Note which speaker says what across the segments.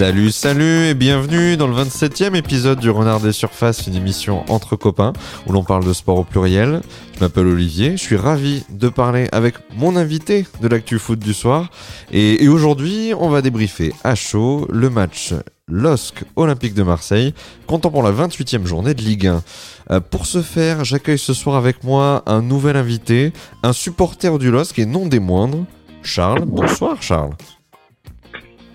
Speaker 1: Salut, salut et bienvenue dans le 27e épisode du Renard des Surfaces, une émission entre copains où l'on parle de sport au pluriel. Je m'appelle Olivier, je suis ravi de parler avec mon invité de l'actu foot du soir. Et, aujourd'hui, on va débriefer à chaud le match LOSC Olympique de Marseille, comptant pour la 28e journée de Ligue 1. Euh, pour ce faire, j'accueille ce soir avec moi un nouvel invité, un supporter du LOSC et non des moindres, Charles. Bonsoir Charles.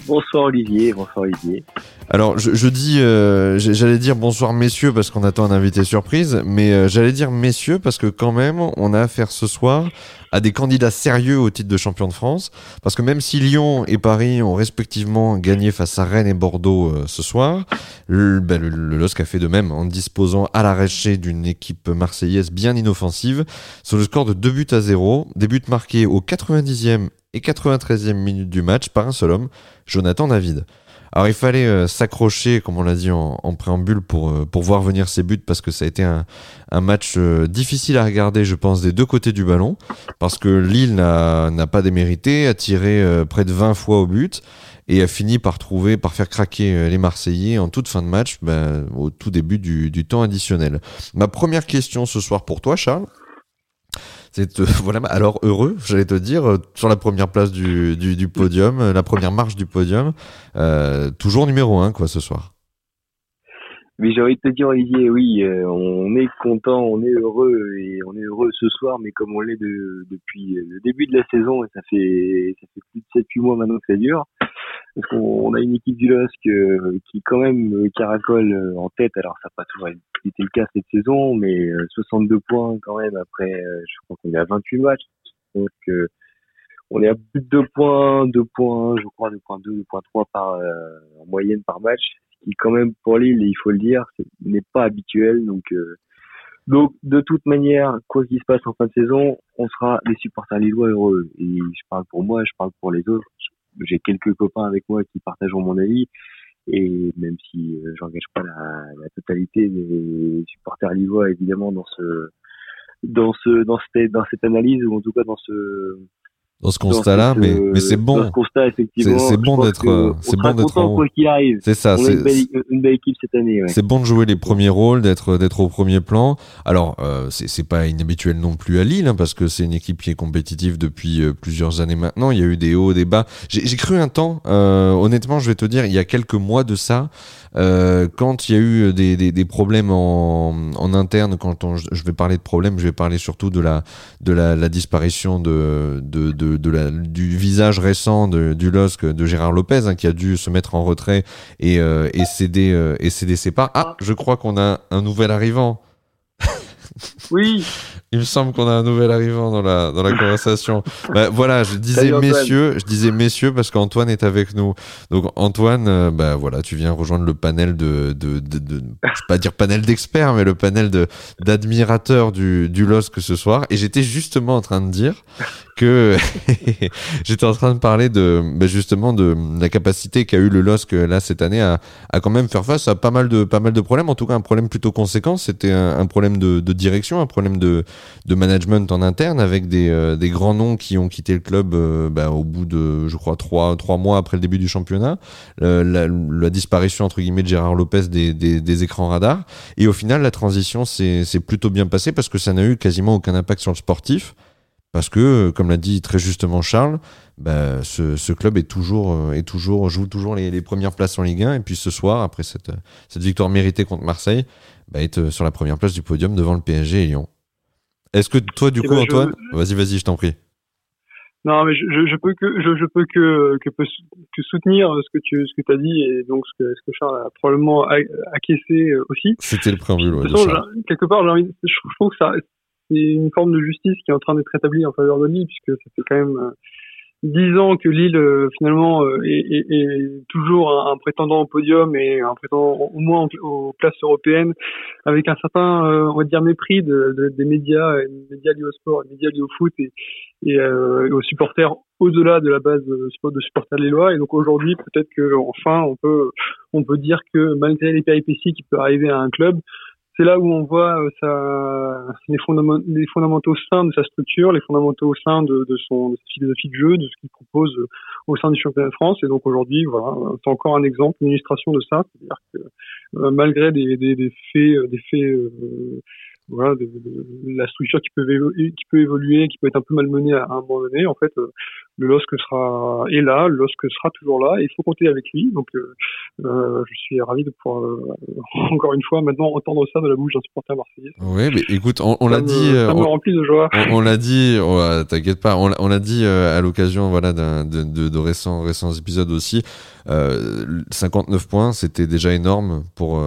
Speaker 2: Bonsoir Olivier, bonsoir Olivier.
Speaker 1: Alors je, dis, euh, j'allais dire bonsoir messieurs parce qu'on attend un invité surprise, mais euh, j'allais dire messieurs parce que quand même on a affaire ce soir à des candidats sérieux au titre de champion de France, parce que même si Lyon et Paris ont respectivement gagné face à Rennes et Bordeaux euh, ce soir, le, ben, LOSC a fait de même en disposant à l'arraché d'une équipe marseillaise bien inoffensive sur le score de 2 buts à 0, des buts marqués au 90e et 93e minute du match par un seul homme, Jonathan David. Alors il fallait euh, s'accrocher, comme on l'a dit en, préambule, pour, euh, pour voir venir ces buts, parce que ça a été un, match euh, difficile à regarder, je pense, des deux côtés du ballon, parce que Lille n'a pas démérité, a tiré près de 20 fois au but, et a fini par trouver, par faire craquer les Marseillais en toute fin de match, ben, au tout début du temps additionnel. Ma première question ce soir pour toi, Charles. C'est euh, voilà alors heureux, j'allais te dire, euh, sur la première place du, podium, euh, la première marche du podium, toujours numéro un quoi ce soir.
Speaker 2: Mais j'ai envie de te dire Olivier, oui, on est content, on est heureux et on est heureux ce soir, mais comme on l'est de, depuis le début de la saison, et ça fait ça fait plus de 7-8 mois maintenant que ça dure, parce qu'on on a une équipe du LOSC euh, qui quand même euh, caracole euh, en tête, alors ça n'a pas toujours été le cas cette saison, mais euh, 62 points quand même après, euh, je crois qu'on est à 28 matchs, donc euh, on est à plus de 2 points, 2 points, je crois 2.2, 2.3 par euh, en moyenne par match, ce qui quand même pour Lille, il faut le dire, n'est pas habituel. Donc, euh, donc de toute manière, quoi qu'il se passe en fin de saison, on sera les supporters lillois heureux. Et je parle pour moi, je parle pour les autres. J'ai quelques copains avec moi qui partageront mon avis. Et même si euh, j'engage pas la, totalité des supporters lillois évidemment dans ce dans ce dans cette dans cette analyse ou en tout cas dans ce
Speaker 1: Dans ce constat-là, mais, mais c'est bon. C'est-
Speaker 2: je
Speaker 1: bon d'être, euh, c'est bon d'être en haut.
Speaker 2: arrive.
Speaker 1: C'est ça. C'est-
Speaker 2: une belle, une belle équipe cette année. Ouais.
Speaker 1: C'est bon de jouer les premiers rôles, d'être d'être au premier plan. Alors euh, c'est pas inhabituel non plus à Lille hein, parce que c'est une équipe qui est compétitive depuis euh, plusieurs années maintenant. Il y a eu des hauts, des bas. J'ai j'ai cru un temps, euh, honnêtement, je vais te dire, il y a quelques mois de ça, euh, quand il y a eu des, des, des problèmes en, en interne, quand on, je vais parler de problèmes, je vais parler surtout de la de la, la disparition de de, de, de la, du visage récent de, du LOSC de Gérard Lopez hein, qui a dû se mettre en retrait et, euh, et céder euh, et céder ses parts. Ah, je crois qu'on a un nouvel arrivant.
Speaker 2: Oui,
Speaker 1: Il me semble qu'on a un nouvel arrivant dans la dans la conversation. Bah, voilà, je disais
Speaker 2: Salut,
Speaker 1: messieurs, je disais messieurs parce qu'Antoine est avec nous. Donc Antoine, euh, bah voilà, tu viens rejoindre le panel de de, de, de- je vais pas dire panel d'experts, mais le panel de d'admirateurs du du LOSC ce soir. Et j'étais justement en train de dire que j'étais en train de parler de bah, justement de la capacité qu'a eu le LOSC là cette année à, à quand même faire face à pas mal de pas mal de problèmes. En tout cas, un problème plutôt conséquent. C'était un, un problème de, de direction, un problème de de management en interne avec des, euh, des grands noms qui ont quitté le club euh, bah, au bout de, je crois, trois, trois mois après le début du championnat. Euh, la, la disparition, entre guillemets, de Gérard Lopez des, des, des écrans radars. Et au final, la transition s'est plutôt bien passée parce que ça n'a eu quasiment aucun impact sur le sportif. Parce que, euh, comme l'a dit très justement Charles, bah, ce, ce club est toujours, euh, est toujours, joue toujours les, les premières places en Ligue 1. Et puis ce soir, après cette, cette victoire méritée contre Marseille, bah, être euh, sur la première place du podium devant le PSG et Lyon. Est-ce que toi, du
Speaker 3: Eh
Speaker 1: coup,
Speaker 3: ben, je-
Speaker 1: Antoine, vas-y, vas-y, je t'en prie.
Speaker 3: Non, mais je, je, je peux que je, je peux que que, soutenir ce que tu ce que as dit et donc ce que ce que Charles a probablement acquiescé euh, aussi.
Speaker 1: C'était le préambule.
Speaker 3: De
Speaker 1: ouais,
Speaker 3: toute
Speaker 1: de
Speaker 3: façon,
Speaker 1: Charles.
Speaker 3: quelque part, envie, je trouve que ça c'est une forme de justice qui est en train d'être établie en faveur de Lille puisque ça fait quand même euh, dix ans que Lille euh, finalement euh, est, toujours un, prétendant au podium et un prétendant au moins aux places européennes avec un certain on va dire mépris de, de- des médias, des médias liés au sport, des médias liés au foot et, aux supporters au-delà de la base de, supporters lillois. Et donc aujourd'hui peut-être que enfin on peut on peut dire que malgré les péripéties qui peuvent arriver à un club c'est là où on voit euh, les, fondaments, les fondamentaux sains de sa structure, les fondamentaux sains de, de son philosophie de jeu, de ce qu'il propose euh, au sein du championnat de France. Et donc aujourd'hui, voilà, c'est encore un exemple, une illustration de ça. C'est-à-dire que malgré des, des, des faits, des faits voilà, de, la structure qui peut, évoluer, qui peut être un peu malmenée à, un moment donné. En fait, euh, le LOSC sera est là, le LOSC sera toujours là, et il faut compter avec lui. Donc, euh, euh je suis ravi de pouvoir euh, encore une fois maintenant entendre ça de la bouche d'un supporter marseillais.
Speaker 1: Oui, mais écoute, on, l'a dit.
Speaker 3: Ça me remplit de joie.
Speaker 1: On, l'a dit. Oh, t'inquiète pas, on, l'a dit à l'occasion, voilà, de, de, de, récents récents épisodes aussi. 59 points, c'était déjà énorme pour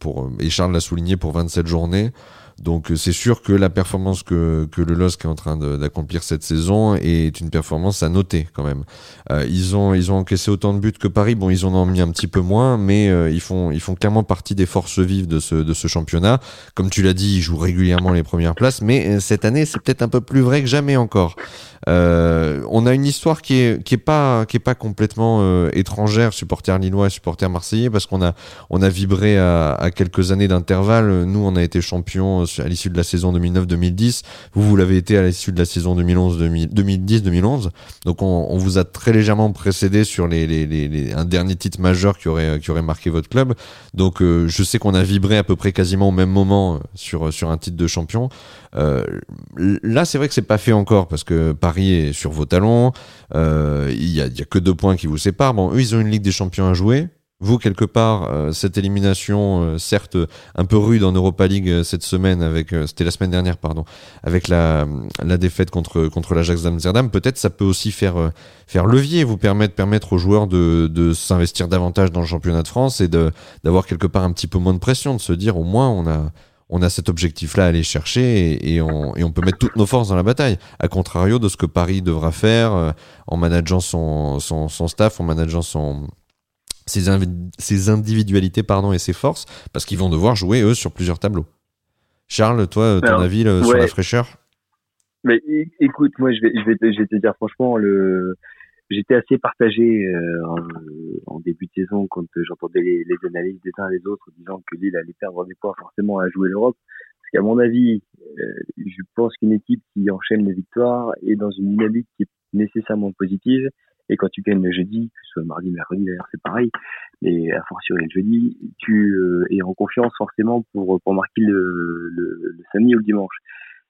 Speaker 1: pour et Charles l'a souligné pour 27 journées. Donc euh, c'est sûr que la performance que, que le LOSC est en train d'accomplir cette saison est une performance à noter quand même. Euh, ils, ont, ils ont encaissé autant de buts que Paris, bon ils en ont mis un petit peu moins, mais euh, ils, font, ils font clairement partie des forces vives de ce, de ce championnat. Comme tu l'as dit, ils jouent régulièrement les premières places, mais cette année c'est peut-être un peu plus vrai que jamais encore. on a une histoire qui est, qui est, pas, qui est pas complètement étrangère, supporter lillois et supporter marseillais, parce qu'on a, on a vibré à, à quelques années d'intervalle. Nous on a été champions à l'issue de la saison 2009-2010. Vous, vous l'avez été à l'issue de la saison 2010-2011. Donc, on, vous a très légèrement précédé sur les, les, un dernier titre majeur qui aurait, qui aurait marqué votre club. Donc, euh, je sais qu'on a vibré à peu près quasiment au même moment euh, sur, sur un titre de champion. Euh, là, c'est vrai que c'est pas fait encore parce que Paris est sur vos talons. Il y, a, y a que deux points qui vous séparent. Bon, eux, ils ont une Ligue des Champions à jouer vous, quelque part, euh, cette élimination, euh, certes un peu rude en Europa League euh, cette semaine, avec c'était la semaine dernière, pardon, avec la, la défaite contre, contre l'Ajax d'Amsterdam, peut-être ça peut aussi faire, faire levier, vous permettre, permettre aux joueurs de, de s'investir davantage dans le championnat de France et d'avoir quelque part un petit peu moins de pression, de se dire au moins on a, on a cet objectif-là à aller chercher et, on, et, on, peut mettre toutes nos forces dans la bataille. À contrario de ce que Paris devra faire en manageant son, son, son staff, en manageant son ses, individualités pardon, et ses forces, parce qu'ils vont devoir jouer, eux, sur plusieurs tableaux. Charles, toi, ton avis sur la fraîcheur?
Speaker 2: Mais écoute, moi je vais, je vais, te, je vais te dire franchement, le, j'étais assez partagé euh, en, début de saison quand j'entendais les, les, analyses des uns et des autres disant que Lille allait perdre des points forcément à jouer l'Europe. Parce qu'à mon avis, euh, je pense qu'une équipe qui enchaîne les victoires est dans une dynamique qui est nécessairement positive et quand tu gagnes le jeudi, que ce soit mardi, mercredi d'ailleurs, c'est pareil. Mais à fortiori le jeudi, tu euh, es en confiance forcément pour pour marquer le, le, samedi ou le dimanche.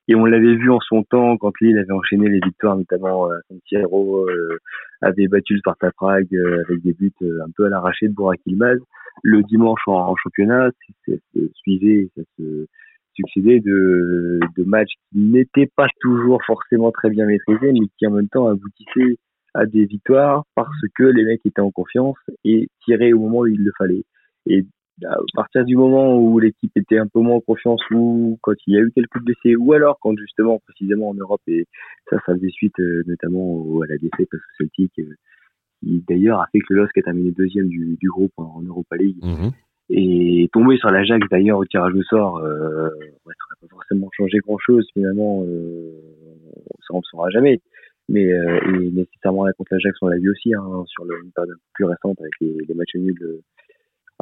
Speaker 2: Et on l'avait vu en son temps quand Lille avait enchaîné les victoires, notamment à San Siro, euh, avait battu le Sparta Prague euh, avec des buts un peu à l'arraché de Burak Ilmaz. Le dimanche en, championnat, ça se suivait, ça se succédait de, de matchs qui n'étaient pas toujours forcément très bien maîtrisés, mais qui en même temps aboutissaient à des victoires parce que les mecs étaient en confiance et tiraient au moment où il le fallait. Et à partir du moment où l'équipe était un peu moins en confiance ou quand il y a eu quelques blessés ou alors quand justement précisément en Europe et ça ça faisait suite euh, notamment à la défaite parce que Celtic euh, qui d'ailleurs a fait que le LOSC a terminé deuxième du, du groupe en, Europa League mhm. et tombé sur l'Ajax d'ailleurs au tirage au sort euh, ouais, ça n'aurait pas forcément changé grand chose finalement euh, ça ne saura jamais mais euh, et nécessairement la contre l'Ajax on l'a vu aussi hein, sur le, une période plus récente avec les, les matchs nuls euh,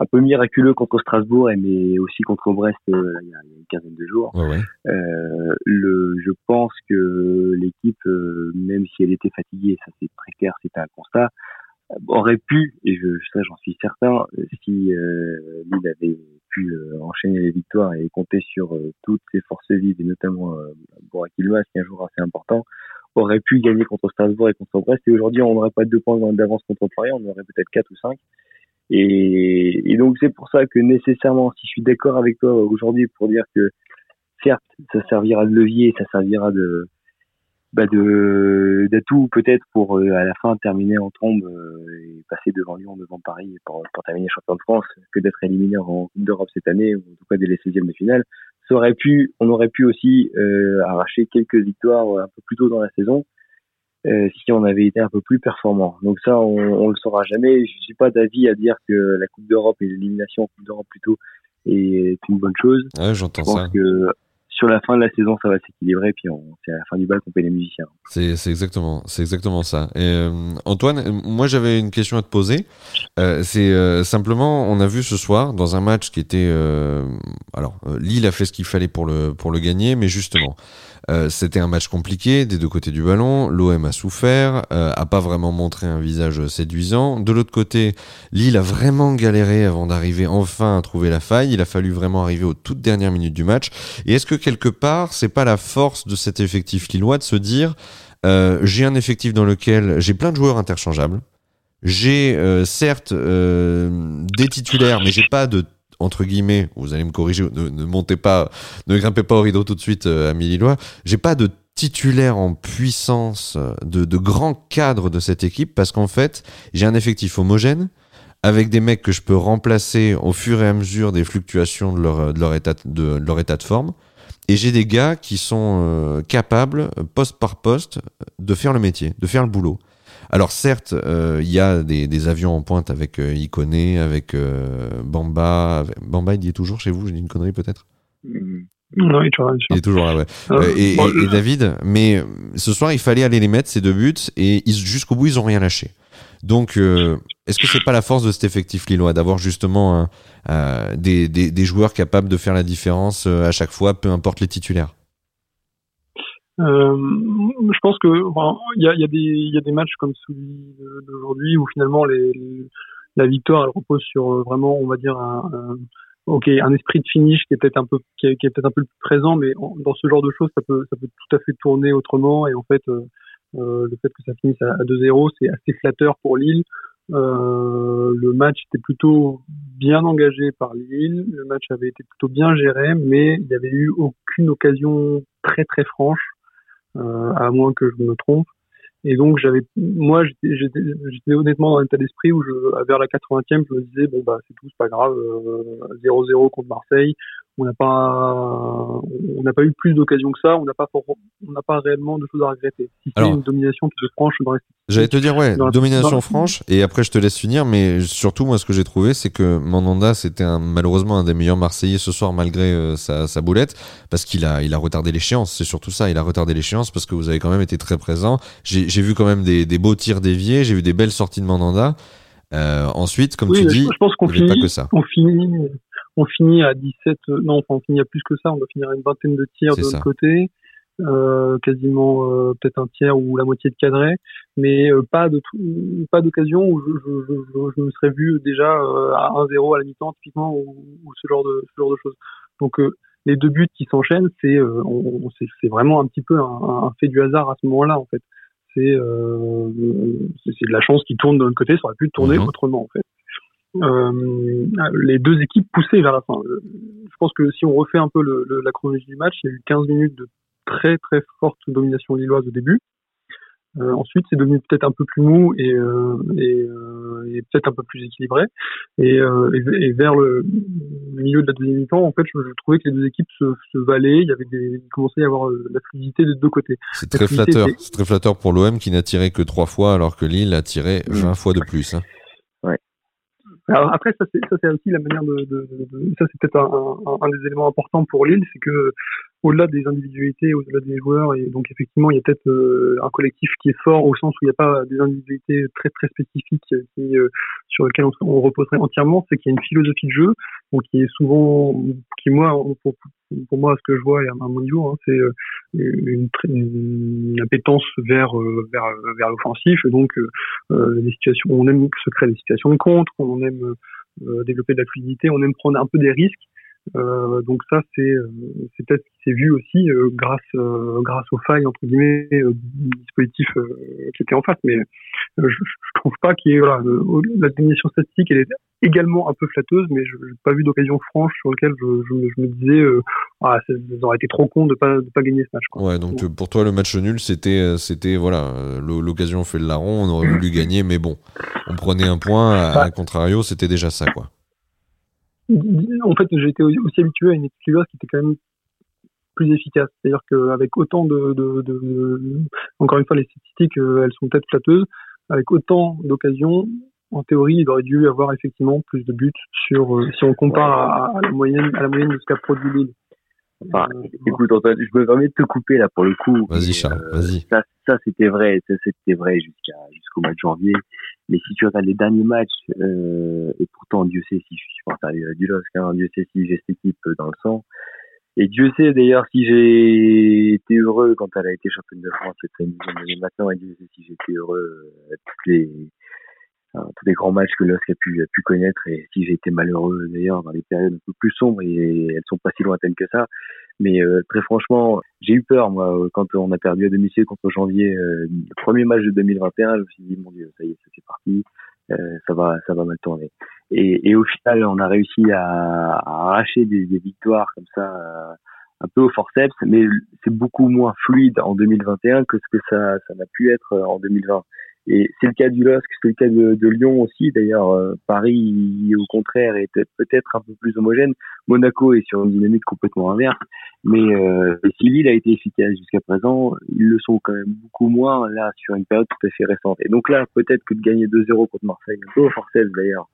Speaker 2: un peu miraculeux contre Strasbourg mais aussi contre Brest euh, il, y a, une quinzaine de jours. Euh, le je pense que l'équipe euh, même si elle était fatiguée ça c'est très clair c'était un constat aurait pu et je ça j'en suis certain si euh, Lille avait pu enchaîner les victoires et compter sur toutes ses forces vives et notamment euh, Borak qui est un jour assez important aurait pu gagner contre Strasbourg et contre Brest. Et aujourd'hui, on n'aurait pas deux points d'avance contre Paris, on aurait peut-être quatre ou cinq. Et, donc, c'est pour ça que nécessairement, si je suis d'accord avec toi aujourd'hui pour dire que certes, ça servira de levier, ça servira de bah de d'atout peut-être pour euh, à la fin terminer en trombe euh, et passer devant Lyon, devant Paris pour, pour terminer champion de France que d'être éliminé en Coupe d'Europe cette année ou en tout cas dès les 16e de finale aurait pu, on aurait pu aussi euh, arracher quelques victoires un peu plus tôt dans la saison euh, si on avait été un peu plus performant. Donc ça, on, on le saura jamais. Je suis pas d'avis à dire que la Coupe d'Europe et l'élimination en Coupe d'Europe plutôt est une bonne chose.
Speaker 1: Ouais, j'entends ça.
Speaker 2: que sur la fin de la saison, ça va s'équilibrer, puis c'est à la fin du bal qu'on paye les musiciens.
Speaker 1: C'est, exactement, c'est exactement ça. Et, euh, Antoine, moi j'avais une question à te poser. Euh, c'est euh, simplement, on a vu ce soir dans un match qui était, alors Lille a fait ce qu'il fallait pour le pour le gagner, mais justement, euh, c'était un match compliqué des deux côtés du ballon. L'OM a souffert, euh, a pas vraiment montré un visage séduisant. De l'autre côté, Lille a vraiment galéré avant d'arriver enfin à trouver la faille. Il a fallu vraiment arriver aux toutes dernières minutes du match. Et est-ce que quelque part, c'est pas la force de cet effectif lillois de se dire euh, j'ai un effectif dans lequel j'ai plein de joueurs interchangeables. J'ai certes des titulaires, mais j'ai pas de entre guillemets, vous allez me corriger, ne, montez pas, ne grimpez pas au rideau tout de suite, euh, amis Lillois. J'ai pas de titulaire en puissance, de, de grands cadres de cette équipe, parce qu'en fait, j'ai un effectif homogène, avec des mecs que je peux remplacer au fur et à mesure des fluctuations de leur, de leur, état, de, leur état de forme. Et j'ai des gars qui sont euh, capables, poste par poste, de faire le métier, de faire le boulot. Alors certes, euh, il y a des, avions en pointe avec euh, Iconé, avec euh, Bamba. Bamba, il y est toujours chez vous? J'ai dit une connerie peut-être?
Speaker 3: Non, il est toujours là.
Speaker 1: Il est toujours là, ouais. et, David, mais ce soir, il fallait aller les mettre, ces deux buts, et jusqu'au bout, ils ont rien lâché. Donc, est-ce que c'est pas la force de cet effectif lillois d'avoir justement des, des, joueurs capables de faire la différence à chaque fois, peu importe les titulaires?
Speaker 3: Euh, je pense que il y, a, y, a des, matchs comme celui d'aujourd'hui où finalement la victoire elle repose sur euh, vraiment on va dire un, un esprit de finish qui est peut-être un peu qui est, peut-être un peu plus présent mais dans ce genre de choses ça peut ça peut tout à fait tourner autrement et en fait euh, euh le fait que ça finisse à, 2-0 c'est assez flatteur pour Lille. Euh, le match était plutôt bien engagé par Lille, le match avait été plutôt bien géré, mais il n'y avait eu aucune occasion très très franche euh, à moins que je me trompe. Et donc j'avais, moi j'étais honnêtement dans un état d'esprit où je, vers la 80e, je me disais bon bah c'est tout, c'est pas grave, 0-0 euh, contre Marseille, on n'a pas, on n'a pas eu plus d'occasions que ça, on n'a pas, on n'a pas réellement de choses à regretter. Si c'est une domination qui est franche dans
Speaker 1: J'allais te dire ouais, domination franche, et après je te laisse finir, mais surtout moi ce que j'ai trouvé c'est que Mandanda c'était malheureusement un des meilleurs Marseillais ce soir malgré euh, sa, sa, boulette, parce qu'il a, il a retardé l'échéance, c'est surtout ça, il a retardé l'échéance parce que vous avez quand même été très présent. J'ai vu quand même des, des beaux tirs déviés, j'ai vu des belles sorties de Mandanda. Euh, ensuite, comme tu dis,
Speaker 3: je pense qu'on finit, pas que ça. on finit, on finit à 17, euh, non, enfin, on finit à plus que ça, on doit finir à une vingtaine de tirs de l'autre côté, euh, quasiment euh, peut-être un tiers ou la moitié de cadré, mais euh, pas de pas d'occasion où je, je, je, je, me serais vu déjà à 1-0 à la mi-temps typiquement ou, ou, ce genre de ce genre de choses. Donc les deux buts qui s'enchaînent, c'est c'est vraiment un petit peu un, un, fait du hasard à ce moment-là en fait. C'est c'est de la chance qui tourne de l'autre côté, ça aurait pu tourner mhm. autrement en fait les deux équipes poussaient vers la fin. Je pense que si on refait un peu le, la chronologie du match, il y a eu 15 minutes de très très forte domination lilloise au début. Euh, ensuite, c'est devenu peut-être un peu plus mou et, euh, et, euh, et peut-être un peu plus équilibré. Et, euh, et, vers le milieu de la deuxième mi-temps, en fait, je, trouvais que les deux équipes se, se valaient. Il y avait des, il commençait à y avoir la fluidité des deux côtés.
Speaker 1: C'est très flatteur. C'est très flatteur pour l'OM qui n'a tiré que trois fois alors que Lille a tiré 20 fois de plus. Hein.
Speaker 3: Alors après, ça c'est ça c'est aussi la manière de, de, de ça c'est peut-être un, un, des éléments importants pour Lille, c'est que au-delà des individualités, au-delà des joueurs, et donc effectivement il y a peut-être euh, un collectif qui est fort au sens où il n'y a pas des individualités très très spécifiques euh, sur lesquelles on, reposerait entièrement, c'est qu'il y a une philosophie de jeu, donc qui est souvent, qui moi pour, pour moi ce que je vois à mon niveau, hein, c'est euh, une, une, appétence vers vers vers l'offensif, et donc euh, des situations, on aime se créer des situations de contre, on aime développer de la fluidité, on aime prendre un peu des risques. Euh, donc ça, c'est euh, c'est peut-être qui s'est vu aussi euh, grâce grâce aux failles entre guillemets du dispositif qui était en face. Mais je, je trouve pas qu'il y ait voilà, la définition statistique, elle est également un peu flatteuse, mais je n'ai pas vu d'occasion franche sur lequel je, je, me disais ah ça, aurait été trop con de pas de pas gagner ce match. Quoi.
Speaker 1: Ouais, donc, pour toi le match nul c'était c'était voilà l'occasion fait le larron, on aurait voulu gagner, mais bon, on prenait un point. À, bah. à contrario, c'était déjà ça quoi
Speaker 3: en fait, j'étais aussi habitué à une équipe qui était quand même plus efficace. C'est-à-dire qu'avec autant de, de, de, encore une fois, les statistiques, euh, elles sont peut-être flatteuses. Avec autant d'occasions, en théorie, il aurait dû avoir effectivement plus de buts sur, euh, si on compare à, la moyenne, à la moyenne de ce qu'a produit Lille.
Speaker 2: Enfin, écoute, Antoine, je me permets de te couper là pour le coup.
Speaker 1: Vas-y, Charles, vas-y.
Speaker 2: Ça, ça c'était vrai, ça, c'était vrai jusqu'à jusqu'au mois de janvier. Mais si tu regardes les derniers matchs, euh, et pourtant Dieu sait si je suis supporter du LOSC, hein, Dieu sait si j'ai cette équipe dans le sang. Et Dieu sait d'ailleurs si j'ai été heureux quand elle a été championne de France cette année maintenant, et Dieu sait si j'ai été heureux à toutes les tous les grands matchs que LOSC a pu, a pu connaître et si j'ai été malheureux d'ailleurs dans les périodes un peu plus sombres et elles sont pas si lointaines que ça. Mais euh, très franchement, j'ai eu peur moi quand on a perdu à domicile contre Janvier, euh, le premier match de 2021, je me suis dit mon Dieu, ça y est, c'est parti, euh, ça va, ça va mal tourner. Et, et, au final, on a réussi à, à arracher des, des, victoires comme ça, un peu au forceps, mais c'est beaucoup moins fluide en 2021 que ce que ça, ça n'a pu être en 2020. Et c'est le cas du LOSC, c'est le cas de, de Lyon aussi. D'ailleurs, euh, Paris, au contraire, est peut-être un peu plus homogène. Monaco est sur une dynamique complètement inverse. Mais euh, si Lille a été efficace jusqu'à présent, ils le sont quand même beaucoup moins là sur une période tout à fait récente. Et donc là, peut-être que de gagner 2-0 contre Marseille, un peu d'ailleurs,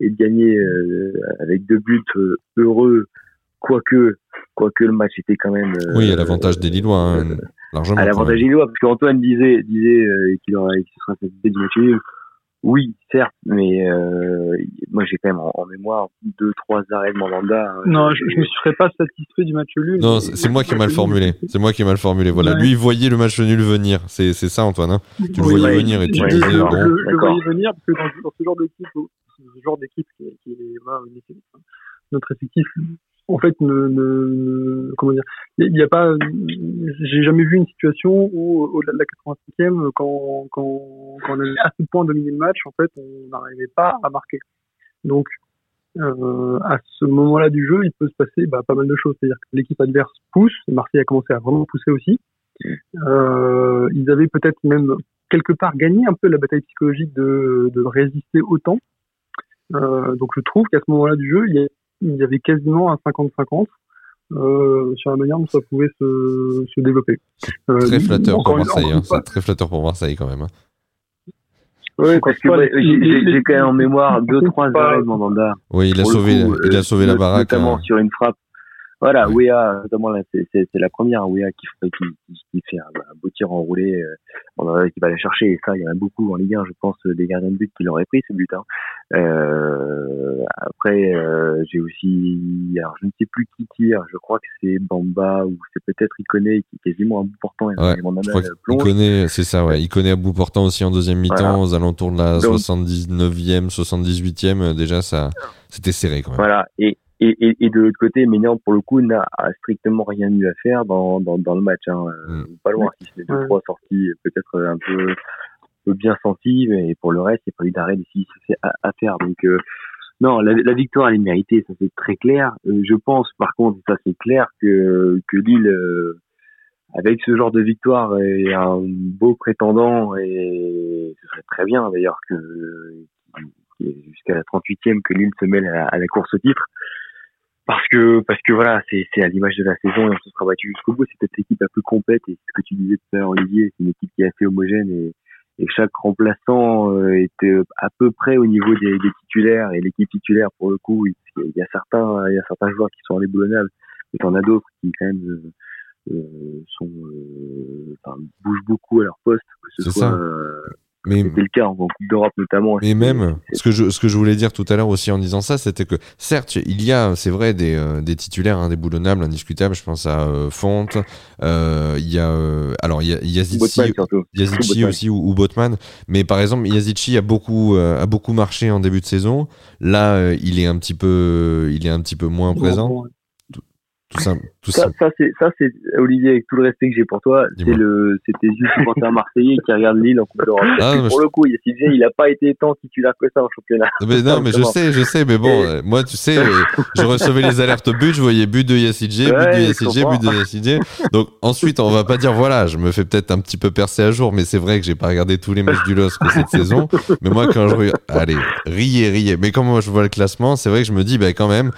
Speaker 2: et de gagner euh, avec deux buts euh, heureux, quoique, quoique le match était quand même.
Speaker 1: oui, il y a l'avantage des Lillois. Hein
Speaker 2: à l'avantage Lillois, parce qu'Antoine disait, disait euh, qu'il aurait, qu'il serait satisfait du match nul. Oui, certes, mais euh, moi j'ai quand même en, mémoire deux, trois arrêts de Mandanda.
Speaker 3: Hein. non, je, je me serais pas satisfait du match nul.
Speaker 1: Non, c'est moi qui ai mal formulé. C'est moi qui ai mal formulé. Voilà, lui il voyait le match nul venir. C'est c'est ça, Antoine. Hein tu le voyais venir et tu disais
Speaker 3: bon. Je le voyais venir parce que dans, dans ce genre d'équipe, ce genre d'équipe qui, qui est voilà, notre effectif en fait ne, ne comment dire il n'y a pas j'ai jamais vu une situation où au-delà de la 85e quand quand quand on avait assez de points dominer le match en fait on n'arrivait pas à marquer. Donc euh, à ce moment-là du jeu il peut se passer bah, pas mal de choses. C'est-à-dire que l'équipe adverse pousse Marseille a commencé à vraiment pousser aussi. Euh, ils avaient peut-être même quelque part gagné un peu la bataille psychologique de, de résister autant. Euh, donc je trouve qu'à ce moment-là du jeu il y a il y avait quasiment un 50-50 euh, sur la manière dont ça pouvait se, se développer.
Speaker 1: Euh, très flatteur pour Marseille, hein. c'est très flatteur pour Marseille quand même. Hein.
Speaker 2: Oui, parce que j'ai quand même en mémoire deux trois arrêts de Mandanda.
Speaker 1: Oui, il a sauvé, il a sauvé la baraque.
Speaker 2: Notamment hein. sur une frappe voilà, ouais. notamment là, c'est la première Wea qui, qui, qui, fait un, beau tir enroulé, euh, qui va aller chercher. Et ça, il y en a beaucoup en Ligue 1, je pense, des gardiens de but qui l'auraient pris ce but. Hein. Euh, après, euh, j'ai aussi, alors je ne sais plus qui tire. Je crois que c'est Bamba ou c'est peut-être Iconé qui est quasiment à bout portant.
Speaker 1: Ouais, c'est ça, ouais. Connaît à bout portant aussi en deuxième mi-temps, aux alentours de la 79e, 78e. Déjà, ça, c'était serré quand même.
Speaker 2: Voilà. Et et, et, et, de l'autre côté, Ménian, pour le coup, n'a strictement rien eu à faire dans, dans, dans le match. Hein. Mm. Pas loin, si c'est deux, trois sorties peut-être un peu, peu, bien senties, mais pour le reste, il n'y a pas eu d'arrêt d'ici à, à faire. Donc, euh, non, la, la, victoire, elle est méritée, ça c'est très clair. Euh, je pense, par contre, ça c'est clair, que, que Lille, euh, avec ce genre de victoire, est un beau prétendant, et ce serait très bien d'ailleurs que jusqu'à la 38e que Lille se mêle à, à la course au titre parce que parce que voilà c'est c'est à l'image de la saison et on se sera battu jusqu'au bout. C'est peut-être l'équipe la plus complète et ce que tu disais tout à l'heure Olivier c'est une équipe qui est assez homogène et, et chaque remplaçant euh, était à peu près au niveau des, des titulaires et l'équipe titulaire pour le coup il y a certains il y a certains joueurs qui sont indéboulonnables mais t'en as d'autres qui quand même euh, euh sont euh, enfin, bougent beaucoup à leur poste que ce soit mais c'était le cas en Coupe d'Europe notamment.
Speaker 1: Mais même, ce que je ce que je voulais dire tout à l'heure aussi en disant ça, c'était que certes, il y a, c'est vrai, des euh, des titulaires indéboulonnables, indiscutables. Je pense à euh, Fonte. Euh, il y a euh, alors il y a Yazici, aussi ou, ou, Botman. Mais par exemple, Yazici a beaucoup a beaucoup marché en début de saison. Là, il est un petit peu il est un petit peu moins présent.
Speaker 2: Tout ça, ça, ça c'est ça c'est Olivier avec tout le respect que j'ai pour toi c'est le c'était juste un marseillais qui regarde Lille en Coupe d'Europe. Ah, pour le coup il a pas été tant titulaire que ça en championnat.
Speaker 1: Mais non mais je sais je sais mais bon euh, moi tu sais euh, je recevais les alertes but je voyais but de Yassidje but de Yassidje but de Yassidje donc ensuite on va pas dire voilà je me fais peut-être un petit peu percer à jour mais c'est vrai que j'ai pas regardé tous les matchs du LOSC cette saison. Mais moi quand je regarde allez riez riez. Mais quand moi je vois le classement c'est vrai que je me dis bah quand même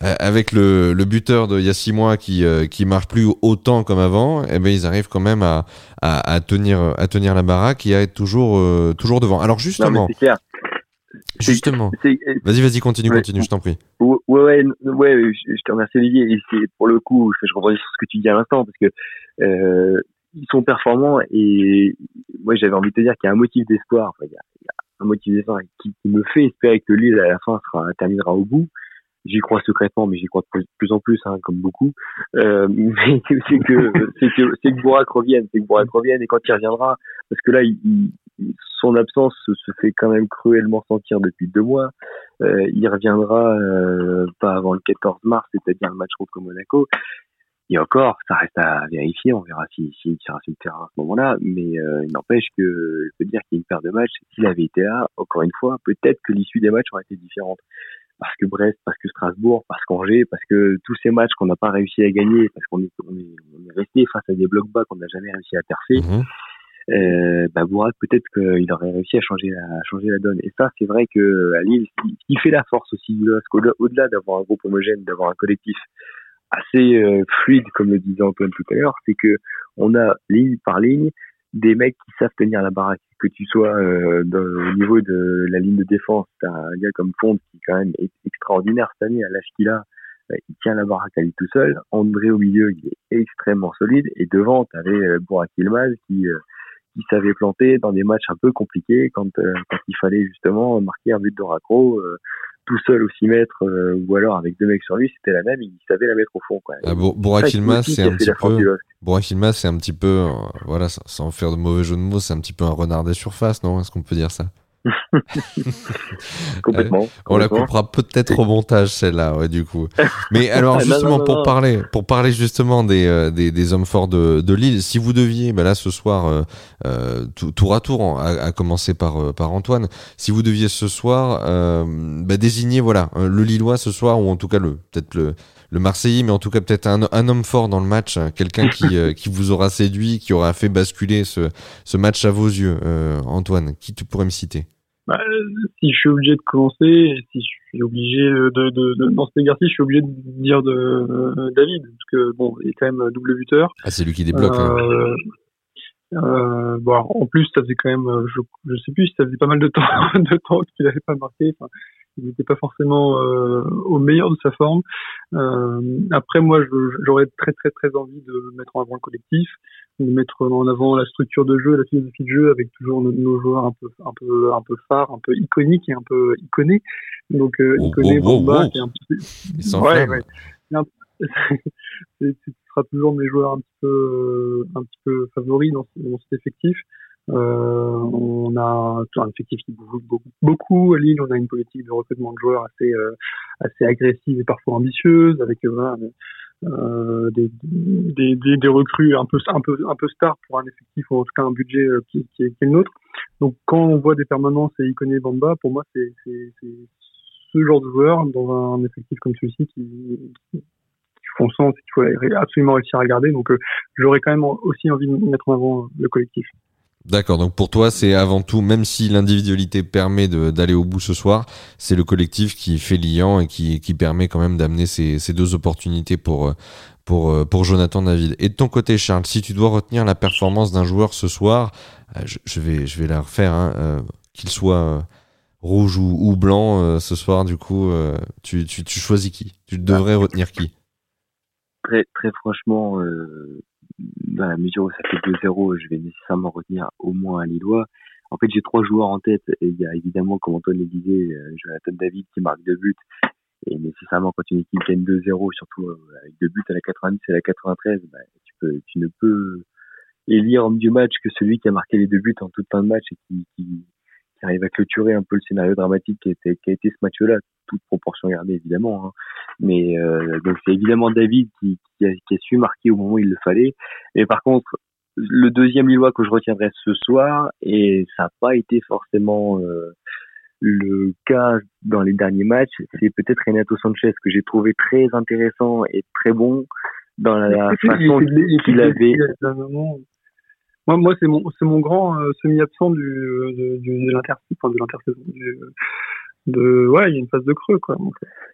Speaker 1: avec le, le, buteur d'il y a six mois qui euh, qui marche plus autant comme avant, eh ben ils arrivent quand même à, à, à tenir à tenir la baraque et à être toujours euh, toujours devant. Alors justement, Justement. Vas-y, vas-y, continue, continue, je t'en prie.
Speaker 2: Ouais, ouais, ouais, je, te remercie Olivier. Et c'est pour le coup, je rebondis sur ce que tu dis à l'instant, parce que euh, ils sont performants et moi j'avais envie de te dire qu'il y a un motif d'espoir. Enfin, il, y a, un motif d'espoir qui, me fait espérer que Lille à la fin sera terminera au bout. J'y crois secrètement, mais j'y crois de plus, en plus, hein, comme beaucoup. Euh, mais c'est que c'est que c'est que revienne, c'est que Bourak revienne et quand il reviendra, parce que là, il, son absence se fait quand même cruellement sentir depuis deux mois. Euh, il reviendra euh, pas avant le 14 mars, c'est-à-dire le match contre Monaco. Et encore, ça reste à vérifier. On verra s'il si, sera sur le terrain à ce moment-là. Mais euh, il n'empêche que je peux dire qu'il y a une paire de matchs. S'il avait été là, encore une fois, peut-être que l'issue des matchs aurait été différente. Parce que Brest, parce que Strasbourg, parce qu'Angers, parce que tous ces matchs qu'on n'a pas réussi à gagner, parce qu'on est, on est, on est resté face à des blocs bas qu'on n'a jamais réussi à percer. Mmh euh, bah peut-être qu'il aurait réussi à changer la, à changer la donne. Et ça, c'est vrai que à Lille, ce qui fait la force aussi au-delà d'avoir un groupe homogène, d'avoir un collectif assez euh, fluide, comme le disait Antoine tout à l'heure, c'est que on a ligne par ligne des mecs qui savent tenir la baraque. Que tu sois euh, au niveau de la ligne de défense, t'as un gars comme Fond qui quand même est extraordinaire cette année à l'âge qu'il a. Euh, il tient la baraque à lui tout seul. André au milieu, il est extrêmement solide. Et devant, t'avais euh, Bourak Ilmaz qui qui savait planter dans des matchs un peu compliqués quand, euh, quand il fallait justement marquer un but de raccro euh, tout seul au 6 mètres euh, ou alors avec deux mecs sur lui, c'était la même, il savait la mettre au fond. Quoi.
Speaker 1: Ah, Ilmaz, c'est un, petit peu... c'est un petit peu, voilà, sans faire de mauvais jeu de mots, c'est un petit peu un renard des surfaces, non? Est-ce qu'on peut dire ça?
Speaker 2: complètement,
Speaker 1: On la coupera peut-être au montage celle-là, ouais, du coup. Mais alors justement pour parler, pour parler justement des, euh, des, des, hommes forts de, de Lille, si vous deviez, ben là ce soir, euh, euh tour à tour, à, à commencer par euh, par Antoine, si vous deviez ce soir ben désigner voilà le Lillois ce soir ou en tout cas le peut-être le le Marseillais, mais en tout cas peut-être un, un, homme fort dans le match, quelqu'un qui, qui vous aura séduit, qui aura fait basculer ce, ce match à vos yeux, Antoine, qui tu pourrais me citer?
Speaker 3: Bah, si je suis obligé de commencer, si je suis obligé de, de, de, dans cet exercice, je suis obligé de dire de euh, David, parce que bon, il est quand même double buteur.
Speaker 1: Ah, c'est lui qui débloque. Hein.
Speaker 3: Euh, euh, en plus, ça faisait quand même, je, je sais plus si ça faisait pas mal de temps, de temps qu'il n'avait pas marqué. Enfin, il n'était pas forcément euh, au meilleur de sa forme. Euh, après, moi, j'aurais très très très envie de mettre en avant le collectif, de mettre en avant la structure de jeu, la philosophie de jeu, avec toujours nos, joueurs un peu un peu un peu phares, un peu iconiques et un peu iconés. Donc euh,
Speaker 1: oh, iconé, oh, oh, Bomba, qui est un petit ouais, ouais.
Speaker 3: ce sera toujours mes joueurs un petit peu un petit peu favoris dans, dans cet effectif. Euh, on a un effectif qui bouge beaucoup. À Lille, on a une politique de recrutement de joueurs assez, euh, assez agressive et parfois ambitieuse, avec euh, euh des, des, des, des, recrues un peu, un peu, un peu stars pour un effectif ou en tout cas un budget qui, est, qui est le nôtre. Donc quand on voit des permanences et Iconé Bamba, pour moi c'est ce genre de joueur dans un effectif comme celui-ci qui, qui font sens qu'il faut absolument réussir à garder. Donc j'aurais quand même aussi envie de mettre en avant le collectif.
Speaker 1: D'accord, donc pour toi, c'est avant tout, même si l'individualité permet d'aller au bout ce soir, c'est le collectif qui fait liant et qui, permet quand même d'amener ces, ces, deux opportunités pour, pour, pour Jonathan David. Et de ton côté, Charles, si tu dois retenir la performance d'un joueur ce soir, euh, je, je, vais, je vais la refaire, hein, euh, qu'il soit euh, rouge ou, blanc ce soir, du coup, tu, tu, tu, choisis qui? Tu devrais retenir qui?
Speaker 2: Très, très franchement, dans la mesure où ça fait 2-0, je vais nécessairement retenir au moins un Lillois. En fait, j'ai trois joueurs en tête. Et il y a évidemment, comme Antoine le disait, euh, Jonathan David qui marque deux buts. Et nécessairement, quand une équipe gagne 2-0, surtout euh, avec deux buts à la 90 et à la 93, bah, tu, peux, tu ne peux élire homme du match que celui qui a marqué les deux buts en toute fin de match et qui, qui, qui arrive à clôturer un peu le scénario dramatique qui, était, qui a été ce match-là, toute proportion gardée évidemment. Hein. Mais euh, donc c'est évidemment David qui, qui, a, qui, a, su marquer au moment où il le fallait. Et par contre, le deuxième Lillois que je retiendrai ce soir, et ça n'a pas été forcément euh, le cas dans les derniers matchs, c'est peut-être Renato Sanchez que j'ai trouvé très intéressant et très bon dans la, façon qu'il avait.
Speaker 3: Moi, moi c'est mon, mon grand euh, semi-absent du, de, de enfin, de l'intersaison. De, ouais, il y a une phase de creux, quoi.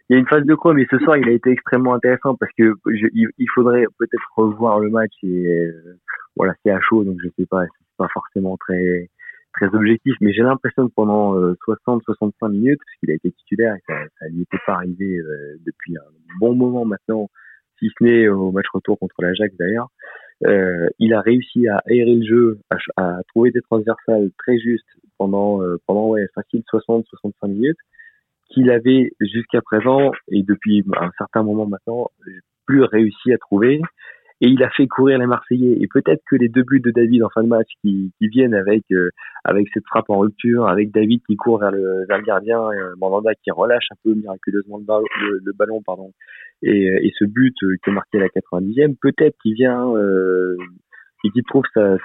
Speaker 2: Il y a une phase de creux, mais ce soir, il a été extrêmement intéressant parce que il, faudrait peut-être revoir le match et euh, voilà, c'est à chaud, donc je sais pas, c'est pas forcément très très objectif, mais j'ai l'impression que pendant 60-65 minutes, parce qu'il a été titulaire ça, ça lui était pas arrivé depuis un bon moment maintenant, si ce n'est au match retour contre l'Ajax d'ailleurs, euh, il a réussi à aérer le jeu, à trouver des transversales très justes pendant euh, pendant ouais facile 60-65 minutes qu'il avait jusqu'à présent et depuis un certain moment maintenant plus réussi à trouver et il a fait courir les Marseillais. Et peut-être que les deux buts de David en fin de match qui, viennent avec euh, avec cette frappe en rupture, avec David qui court vers le, vers le gardien, euh, Mandanda qui relâche un peu miraculeusement le, ballon, pardon, et, et, ce but qui est marqué la 90e, peut-être qu'il vient et qui trouve sa,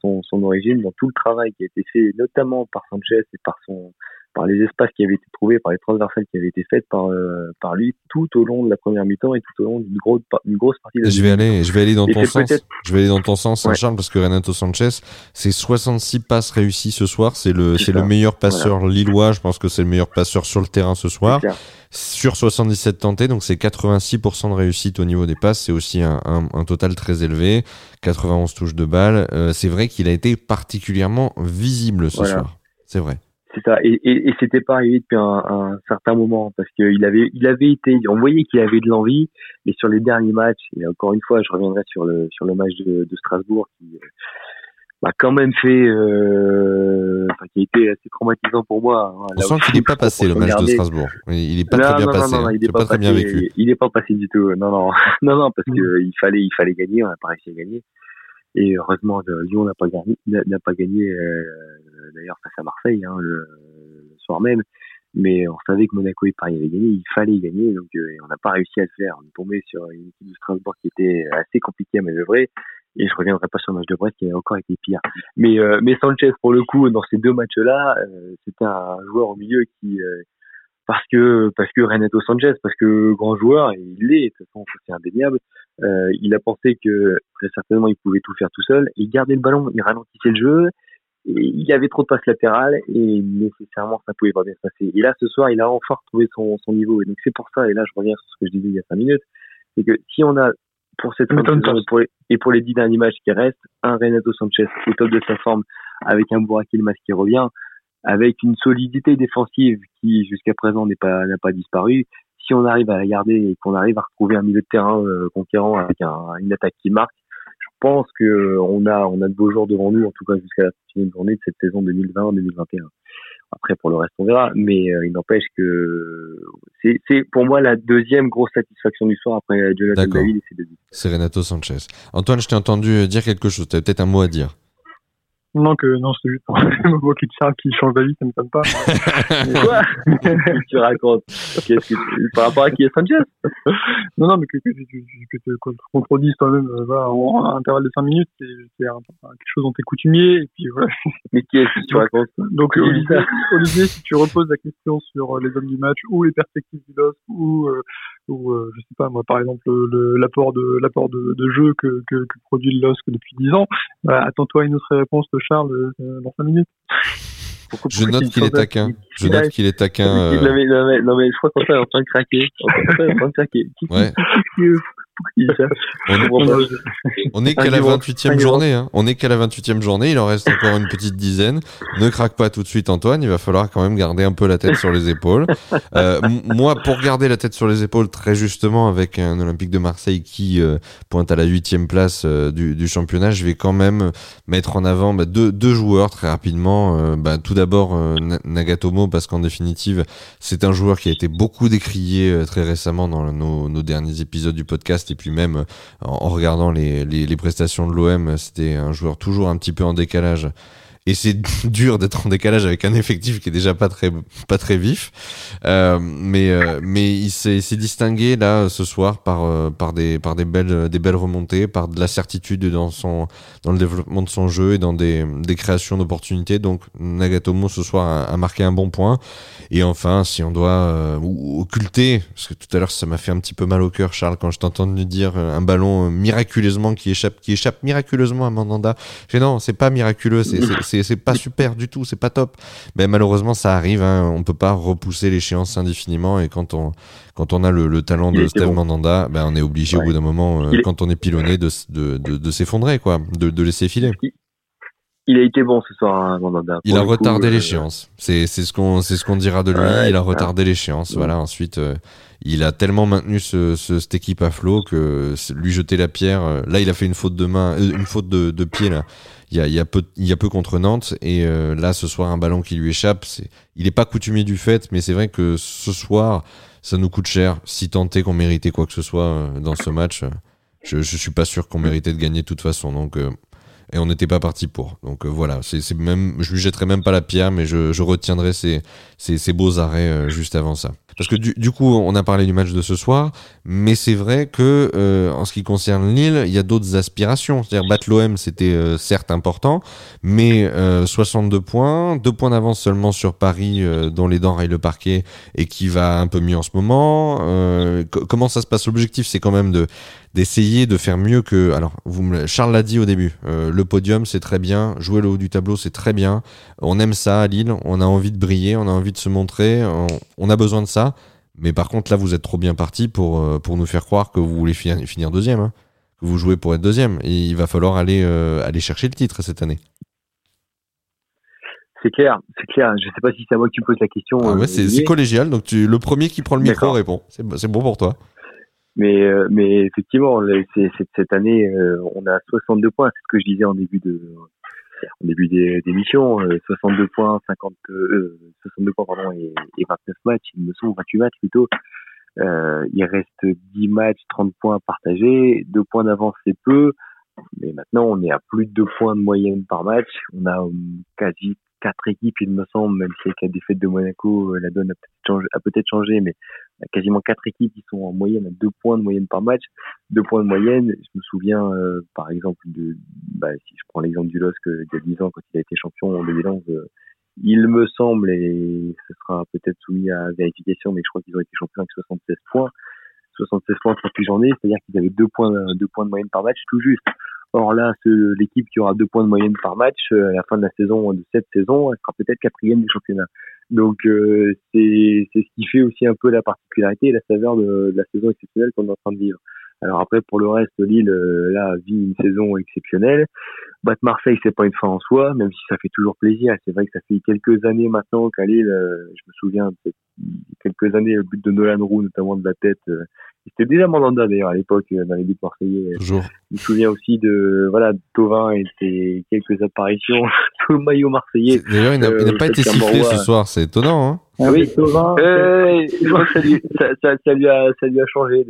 Speaker 2: son origine dans tout le travail qui a été fait, notamment par Sanchez et par son par les espaces qui avaient été trouvés, par les transversales qui avaient été faites par euh, par lui tout au long de la première mi-temps et tout au long d'une grosse une grosse partie. De
Speaker 1: je vais aller, je vais aller dans ton sens. Je vais aller dans ton sens, Charles, parce que Renato Sanchez, c'est 66 passes réussies ce soir. C'est le c'est le meilleur passeur lillois. Je pense que c'est le meilleur passeur sur le terrain ce soir. Sur 77 tentés, donc c'est 86% de réussite au niveau des passes. C'est aussi un, un, un, total très élevé. 91 touches de balle. Euh, c'est vrai qu'il a été particulièrement visible ce soir. C'est vrai.
Speaker 2: C'est ça. Et, et, et c'était pas arrivé depuis un, un certain moment parce qu'il avait, il avait été, on voyait qu'il avait de l'envie, mais sur les derniers matchs, et encore une fois, je reviendrai sur le sur le match de, de Strasbourg qui euh, m'a quand même fait, euh, enfin, qui a été assez traumatisant pour moi.
Speaker 1: Hein, on sent qu'il n'est pas passé le match de Strasbourg. Il n'est pas très bien passé. Non, il n'est pas,
Speaker 2: très
Speaker 1: bien vécu.
Speaker 2: Il n'est pas passé du tout. Non, non, non, non, parce mm. que il fallait, il fallait gagner. On n'a pas réussi à gagner. Et heureusement, Lyon n'a pas gagné, n'a pas gagné euh, d'ailleurs face à Marseille hein, le, soir même. Mais on savait que Monaco et Paris avaient gagné, il fallait gagner, donc euh, on n'a pas réussi à le faire. On est tombé sur une équipe de Strasbourg qui était assez compliquée à manœuvrer. Et je reviendrai pas sur le match de Brest qui a encore été pire. Mais euh, Sanchez pour le coup dans ces deux matchs-là, c'était un joueur au milieu qui parce que parce que Renato Sanchez, parce que grand joueur, et il l'est, de toute façon c'est indéniable. Euh, il a pensé que très certainement il pouvait tout faire tout seul et il gardait le ballon, il ralentissait le jeu. Il y avait trop de passes latérales et nécessairement ça pouvait pas bien se passer. Et là ce soir il a enfin retrouvé son, son niveau et donc c'est pour ça et là je reviens sur ce que je disais il y a cinq minutes, c'est que si on a pour cette fin et pour, les, et pour les derniers matchs qui restent, un Renato Sanchez au top de sa forme avec un Burak Ilmaz qui revient, avec une solidité défensive qui jusqu'à présent n'est pas n'a pas disparu. Si on arrive à la garder et qu'on arrive à retrouver un milieu de terrain euh, conquérant avec un, une attaque qui marque, pense que euh, on a on a de beaux jours devant nous, en tout cas jusqu'à la fin de journée de cette saison 2020-2021. Après pour le reste on verra, mais euh, il n'empêche que c'est c'est pour moi la deuxième grosse satisfaction du soir après Jonathan David et ses deux
Speaker 1: C'est Renato Sanchez. Antoine, je t'ai entendu dire quelque chose. Tu avais peut-être un mot à dire.
Speaker 3: Non, que non, c'est juste de ça qui change d'avis, ça ne m'étonne pas.
Speaker 2: Quoi Tu racontes Qu'est-ce que Par rapport à qui est Sanchez
Speaker 3: Non, non, mais que, que, que, que tu contredises toi-même euh, voilà, en, en intervalle de 5 minutes, c'est quelque chose dont t'es coutumier, et puis voilà.
Speaker 2: Mais qui est-ce que tu racontes
Speaker 3: Donc, Olivier, Olivier, si tu reposes la question sur euh, les hommes du match, ou les perspectives du LOSC, ou, euh, ou euh, je sais pas, moi, par exemple, l'apport de, l'apport de, de jeu que, que, que produit le LOSC depuis 10 ans, bah, attends-toi à une autre réponse de Charles euh, dans 5 minutes.
Speaker 1: Je note qu'il est taquin. Je note qu'il est taquin. Euh...
Speaker 2: Non, mais je crois qu'on est en train de craquer. On est en train de craquer.
Speaker 1: Ouais. On est, qu'à la 28e journée. Hein. On est qu'à la 28e journée. Il en reste encore une petite dizaine. Ne craque pas tout de suite, Antoine. Il va falloir quand même garder un peu la tête sur les épaules. Euh, moi, pour garder la tête sur les épaules, très justement, avec un Olympique de Marseille qui euh, pointe à la 8e place euh, du, du, championnat, je vais quand même mettre en avant bah, deux, deux, joueurs très rapidement. Bah, tout d'abord, Nagatomo, parce qu'en définitive, c'est un joueur qui a été beaucoup décrié très récemment dans nos, nos derniers épisodes du podcast et puis même en, regardant les prestations de l'OM, c'était un joueur toujours un petit peu en décalage et c'est dur d'être en décalage avec un effectif qui est déjà pas très pas très vif. Euh, mais euh, mais il s'est distingué là ce soir par euh, par des par des belles des belles remontées par de la certitude dans son dans le développement de son jeu et dans des des créations d'opportunités. Donc Nagatomo ce soir a, marqué un bon point. Et enfin si on doit occulter parce que tout à l'heure ça m'a fait un petit peu mal au cœur Charles quand je t'entends dire un ballon miraculeusement qui échappe qui échappe miraculeusement à Mandanda. Je non c'est pas miraculeux c'est pas super du tout, c'est pas top. Mais malheureusement, ça arrive. Hein, on peut pas repousser l'échéance indéfiniment. Et quand on quand on a le, le talent de Steve Mandanda, ben on est obligé au bout d'un moment, euh, quand on est pilonné, de, de, de, de s'effondrer, quoi, de, de laisser filer.
Speaker 2: Il a été bon ce soir, hein, Mandanda.
Speaker 1: Il a retardé l'échéance. C'est c'est ce qu'on c'est ce qu'on dira de lui. il a retardé l'échéance. Voilà. Ensuite, il a tellement maintenu ce, ce, cette équipe à flot que lui jeter la pierre. là, il a fait une faute de main, une faute de, de pied là il y a, peu, y contre Nantes et euh, là ce soir un ballon qui lui échappe, il n'est pas coutumier du fait, mais c'est vrai que ce soir ça nous coûte cher. Si tant est qu'on méritait quoi que ce soit euh, dans ce match, euh, je, je suis pas sûr qu'on méritait de gagner de toute façon. Donc et on n'était pas parti pour. Donc voilà, c'est, même, je lui jetterai même pas la pierre, mais je, retiendrai ces, ces beaux arrêts juste avant ça. Parce que du, coup, on a parlé du match de ce soir, mais c'est vrai que euh, en ce qui concerne Lille, il y a d'autres aspirations. C'est-à-dire battre l'OM, c'était euh, certes important, mais euh, 62 points, deux points d'avance seulement sur Paris, euh, dont les dents raillent le parquet et qui va un peu mieux en ce moment. Euh, comment ça se passe? L'objectif, c'est quand même de d'essayer de faire mieux que. Alors, vous. Charles l'a dit au début. le podium, c'est très bien. Jouer le haut du tableau, c'est très bien. On aime ça à Lille. On a envie de briller. On a envie de se montrer. On, on a besoin de ça. Mais par contre, là, vous êtes trop bien parti pour, euh, pour nous faire croire que vous voulez finir, deuxième. Hein. que vous jouez pour être deuxième. Et il va falloir aller, euh, aller chercher le titre cette année.
Speaker 2: C'est clair, c'est clair. Je sais pas si c'est à moi que tu poses la question.
Speaker 1: Ah ouais, c'est collégial. Donc tu, le premier qui prend le micro répond. C'est bon pour toi.
Speaker 2: Mais, euh, mais effectivement, cette année, on a 62 points. C'est ce que je disais en début de, en début d'émission, 62 euh, points, 50, 62 euh, points pardon, et, 29 matchs, il me semble 28 matchs plutôt. Euh, il reste 10 matchs, 30 points partagés, deux points d'avance c'est peu, mais maintenant on est à plus de 2 points de moyenne par match. On a quasi quatre équipes, il me semble, même si avec la défaite de Monaco, la donne a peut-être changé, mais quasiment quatre équipes qui sont en moyenne à deux points de moyenne par match. Deux points de moyenne, je me souviens, euh, par exemple, de, bah, si je prends l'exemple du LOSC il y a 10 ans, quand il a été champion en 2011, euh, il me semble, et ce sera peut-être soumis à vérification, mais je crois qu'ils ont été champions avec 76 points. 76 points en 38 journées, c'est-à-dire qu'ils avaient deux points, deux points de moyenne par match, tout juste. Or là, l'équipe qui aura deux points de moyenne par match euh, à la fin de la saison de cette saison, elle sera peut-être quatrième du championnat. Donc euh, c'est ce qui fait aussi un peu la particularité et la saveur de, de la saison exceptionnelle qu'on est en train de vivre. Alors après, pour le reste, Lille, euh, là, vit une saison exceptionnelle. Battre Marseille, c'est pas une fin en soi, même si ça fait toujours plaisir. C'est vrai que ça fait quelques années maintenant qu'à Lille, je me souviens, quelques années, le but de Nolan Roux, notamment de la tête, c'était déjà Mandanda d'ailleurs à l'époque euh, dans les buts marseillais.
Speaker 1: Toujours.
Speaker 2: Je me souviens aussi de voilà Tovin et ses quelques apparitions sous le maillot marseillais.
Speaker 1: D'ailleurs, il n'a euh, pas été sifflé ce soir, c'est étonnant. Hein
Speaker 2: ah oui, Tovin. Euh, je crois que ça lui, ça, ça, ça, lui a, ça lui a changé.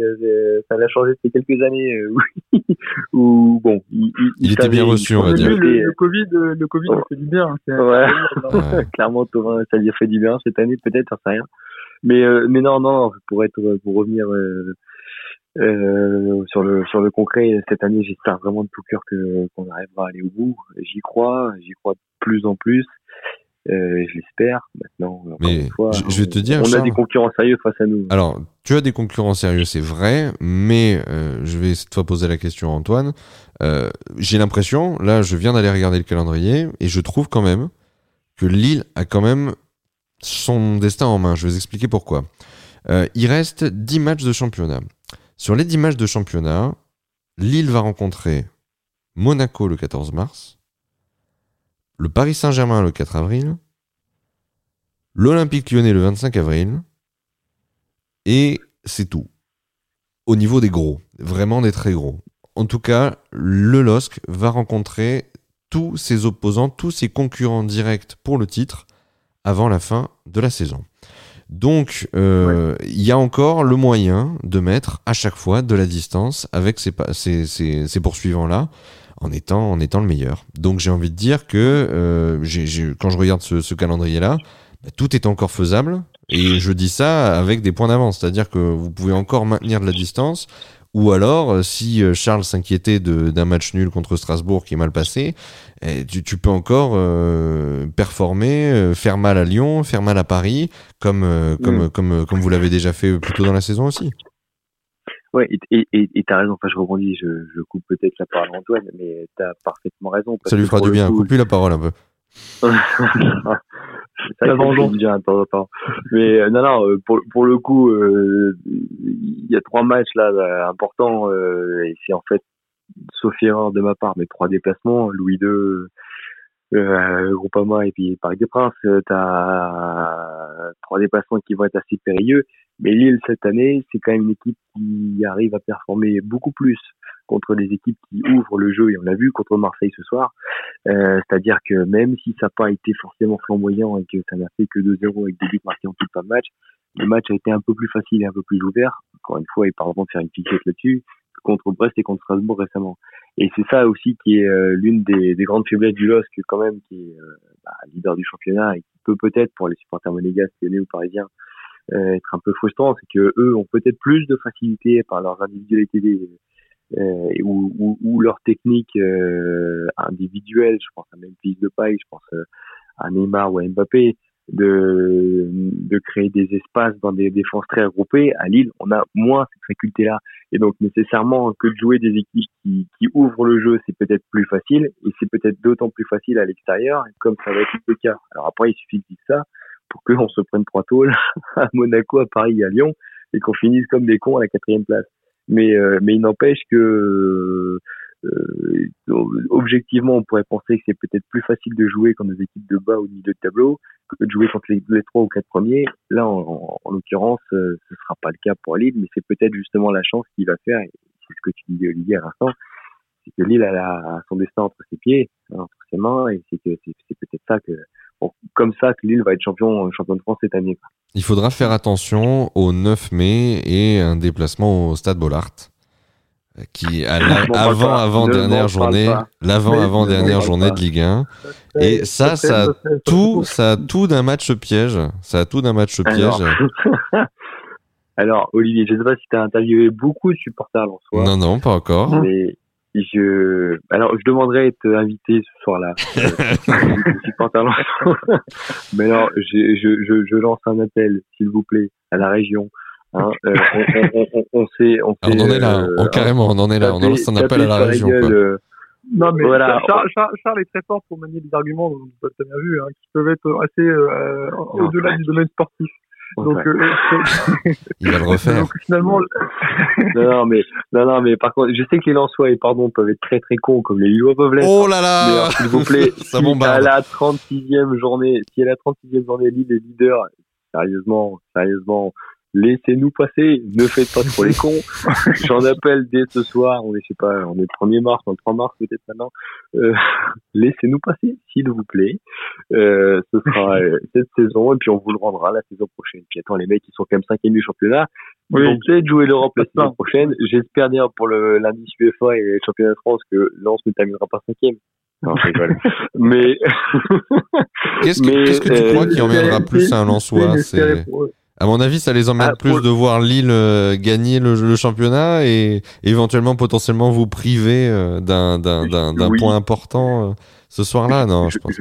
Speaker 2: Ça l'a changé ces quelques années euh, où, bon,
Speaker 1: il, il, il était bien reçu, on va dire.
Speaker 3: Le, le, Covid, le Covid, oh. fait du bien.
Speaker 2: Hein, ouais. ouais. Clairement, Tovin, ça lui a fait du bien cette année, peut-être, ça sait rien. Mais euh, mais non non pour être pour revenir euh, euh, sur le sur le concret cette année j'espère vraiment de tout cœur que qu'on arrivera à aller au bout. J'y crois j'y crois de plus en plus. Euh, je l'espère maintenant
Speaker 1: mais fois, je, vais te dire
Speaker 2: on a des concurrents sérieux face à nous.
Speaker 1: Alors tu as des concurrents sérieux c'est vrai mais euh, je vais cette fois poser la question à Antoine. Euh, j'ai l'impression là je viens d'aller regarder le calendrier et je trouve quand même que Lille a quand même son destin en main. Je vais vous expliquer pourquoi. Euh, il reste 10 matchs de championnat. Sur les 10 matchs de championnat, Lille va rencontrer Monaco le 14 mars, le Paris Saint-Germain le 4 avril, l'Olympique lyonnais le 25 avril, et c'est tout. Au niveau des gros, vraiment des très gros. En tout cas, le LOSC va rencontrer tous ses opposants, tous ses concurrents directs pour le titre avant la fin de la saison. Donc, euh, il y a encore le moyen de mettre à chaque fois de la distance avec ces, ces, ces, poursuivants-là en étant, en étant le meilleur. Donc, j'ai envie de dire que euh, quand je regarde ce, calendrier-là, bah, tout est encore faisable. Et je dis ça avec des points d'avance, c'est-à-dire que vous pouvez encore maintenir de la distance, ou alors, euh, si euh, Charles s'inquiétait d'un match nul contre Strasbourg qui est mal passé, eh, tu, tu peux encore euh, performer, faire mal à Lyon, faire mal à Paris, comme, comme, mm. comme, comme vous l'avez déjà fait plus tôt dans la saison aussi.
Speaker 2: Ouais, et tu et, as raison. Enfin, je rebondis, je, je coupe peut-être la parole à Antoine, mais tu as parfaitement raison.
Speaker 1: Ça lui fera du bien. Coupe lui la parole un peu.
Speaker 2: ça vengeance bien de temps en temps. Mais euh, non, non, euh, pour, pour le coup, euh, il y a trois matchs là importants et c'est en fait, sauf erreur de ma part, mais trois déplacements. Louis II, euh, Groupama et puis Parc des Princes, tu as trois déplacements qui vont être assez périlleux. Mais Lille, cette année, c'est quand même une équipe qui arrive à performer beaucoup plus contre les équipes qui ouvrent le jeu, et on l'a vu contre Marseille ce soir. Euh, C'est-à-dire que même si ça n'a pas été forcément flamboyant et que ça n'a fait que 2-0 avec des buts marqués en toute fin de match, le match a été un peu plus facile et un peu plus ouvert. Encore une fois, et pardon de faire une piquette là-dessus, contre Brest et contre Strasbourg récemment. Et c'est ça aussi qui est euh, l'une des, des, grandes faiblesses du LOSC quand même, qui est euh, bah, leader du championnat et qui peut peut-être pour les supporters monégasques, lyonnais ou parisiens, être un peu frustrant, c'est que eux ont peut-être plus de facilité par leur individualité euh, ou, ou, ou, leur technique euh, individuelle. Je pense à Memphis de paille, je pense à Neymar ou à Mbappé de, de créer des espaces dans des défenses très regroupées. À Lille, on a moins cette faculté-là. Et donc, nécessairement, que de jouer des équipes qui, qui ouvrent le jeu, c'est peut-être plus facile. Et c'est peut-être d'autant plus facile à l'extérieur, comme ça va être le cas. Alors après, il suffit de dire ça pour qu'on se prenne trois tôles à Monaco, à Paris à Lyon, et qu'on finisse comme des cons à la quatrième place. Mais, euh, mais il n'empêche que euh, objectivement, on pourrait penser que c'est peut-être plus facile de jouer contre des équipes de bas au milieu de tableau que de jouer contre les, trois ou quatre premiers. Là, en, en, l'occurrence, euh, ce sera pas le cas pour Lille, mais c'est peut-être justement la chance qu'il va faire. C'est ce que tu disais Olivier à l'instant, c'est que Lille a, son destin entre ses pieds, entre ses mains, et c'est peut-être ça que comme ça que Lille va être champion champion de France cette année.
Speaker 1: Il faudra faire attention au 9 mai et un déplacement au Stade Bollard qui à avant avant dernière journée l'avant avant dernière journée de Ligue 1 et ça ça a tout ça a tout d'un match piège. Ça a tout d'un match piège.
Speaker 2: Alors, Olivier je sais pas si tu as interviewé beaucoup de supporters en soi
Speaker 1: non non pas encore.
Speaker 2: Mais je alors je demanderais être invité ce soir-là supporters mais alors je, je, je, je lance un appel s'il vous plaît à la région Hein, euh, on, on, on, sait, on,
Speaker 1: on en est là, euh, carrément, on en est là, on lance un appel à la région. Quoi. Euh,
Speaker 3: non, mais voilà. Charles, Charles, est très fort pour manier des arguments, vous avez bien vu, hein, qui peuvent être assez euh, au-delà du domaine sportif. Donc, euh,
Speaker 1: il va le refaire. Donc,
Speaker 2: finalement, non, non, mais non, non, mais par contre, je sais que les Lensois et pardon peuvent être très très cons comme les Lillois peuvent l'être.
Speaker 1: Oh là là
Speaker 2: S'il vous plaît, ça si à la 36e journée, si à la 36e journée, Lille est leader, sérieusement, sérieusement, laissez-nous passer, ne faites pas trop les cons. J'en appelle dès ce soir, on est, je sais pas, on est le 1er mars, on est le 3 mars peut-être maintenant. Euh, laissez-nous passer, s'il vous plaît. Euh, ce sera euh, cette saison et puis on vous le rendra la saison prochaine. Puis attends, les mecs, ils sont quand même cinquième du championnat. Ils vont peut-être jouer l'Europe la saison prochaine. J'espère bien pour le l'indice UEFA et le championnat de France que Lens ne terminera pas cinquième. Non, je rigole. mais
Speaker 1: qu'est-ce que, que, tu crois qui emmènera plus à un Lensois C'est à mon avis, ça les emmène ah, plus de voir Lille euh, gagner le, championnat et éventuellement potentiellement vous priver euh, d'un point important euh, ce soir-là. Non, je, pense.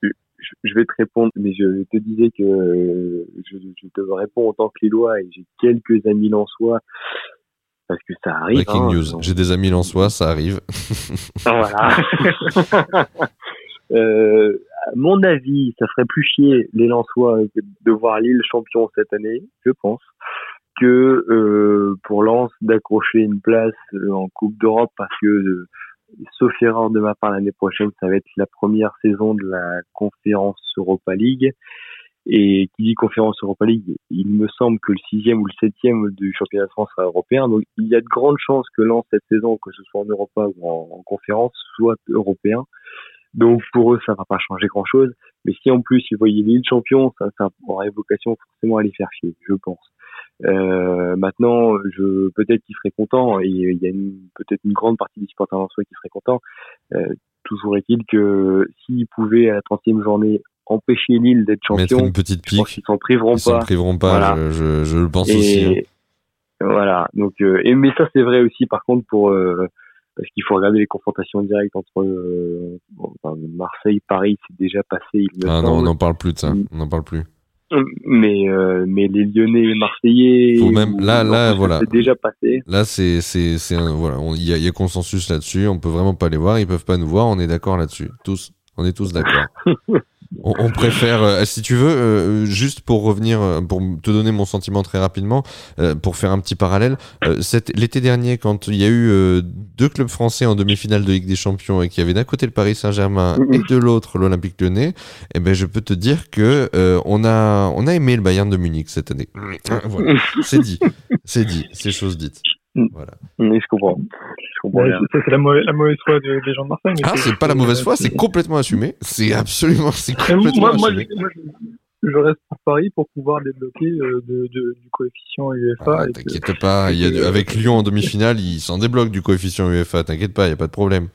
Speaker 2: Je, vais te répondre, mais je te disais que je, te réponds en tant que Lillois et j'ai quelques amis lensois parce que ça arrive.
Speaker 1: Breaking hein, news. J'ai des amis lensois, ça arrive.
Speaker 2: voilà. euh, mon avis, ça ferait plus chier les Lensois de voir Lille champion cette année, je pense, que euh, pour Lens d'accrocher une place euh, en Coupe d'Europe parce que, euh, sauf erreur de ma part l'année prochaine, ça va être la première saison de la conférence Europa League. Et qui dit conférence Europa League, il me semble que le sixième ou le septième du championnat de France sera européen. Donc il y a de grandes chances que Lens cette saison, que ce soit en Europa ou en conférence, soit européen. Donc pour eux, ça va pas changer grand-chose. Mais si en plus ils voyaient Lille champion, ça, ça aurait vocation forcément à les faire chier, je pense. Euh, maintenant, je peut-être qu'ils seraient contents et il y a peut-être une grande partie des supporters en soi qui seraient contents. Euh, toujours est-il que s'ils pouvaient à la 30e journée empêcher Lille d'être champion,
Speaker 1: une petite pique,
Speaker 2: ils s'en priveront
Speaker 1: ils pas. S'en priveront pas, je, je, le pense aussi. Hein.
Speaker 2: Voilà. Donc, euh, et, mais ça c'est vrai aussi par contre pour euh, parce qu'il faut regarder les confrontations directes entre euh, Marseille, Paris, c'est déjà passé. Il
Speaker 1: ah non, on n'en parle plus de ça. On n'en parle plus.
Speaker 2: Mais euh, mais les Lyonnais, Marseillais,
Speaker 1: faut même là là voilà.
Speaker 2: C'est déjà passé.
Speaker 1: Là c'est c'est c'est voilà, il y a, y a consensus là-dessus. On peut vraiment pas les voir, ils peuvent pas nous voir. On est d'accord là-dessus. Tous, on est tous d'accord. on, préfère, euh, si tu veux, euh, juste pour revenir, euh, pour te donner mon sentiment très rapidement, pour faire un petit parallèle, l'été dernier, quand il y a eu deux clubs français en demi-finale de Ligue des Champions et qu'il y avait d'un côté le Paris Saint-Germain et de l'autre l'Olympique Lyonnais, eh ben, je peux te dire que on, a, on a aimé le Bayern de Munich cette année. Voilà, c'est dit, c'est dit, c'est chose dite.
Speaker 2: Mm. Voilà. Oui, je comprends.
Speaker 3: c'est la, mauvaise foi des gens de Marseille.
Speaker 1: Ah, c'est pas la mauvaise foi, c'est complètement assumé. C'est absolument, c'est complètement moi, assumé.
Speaker 3: Moi, je, reste pour Paris pour pouvoir débloquer euh, de, du coefficient UEFA.
Speaker 1: Ah, t'inquiète pas, il y a, avec Lyon en demi-finale, il s'en débloque du coefficient UEFA. T'inquiète pas, il y a pas de problème.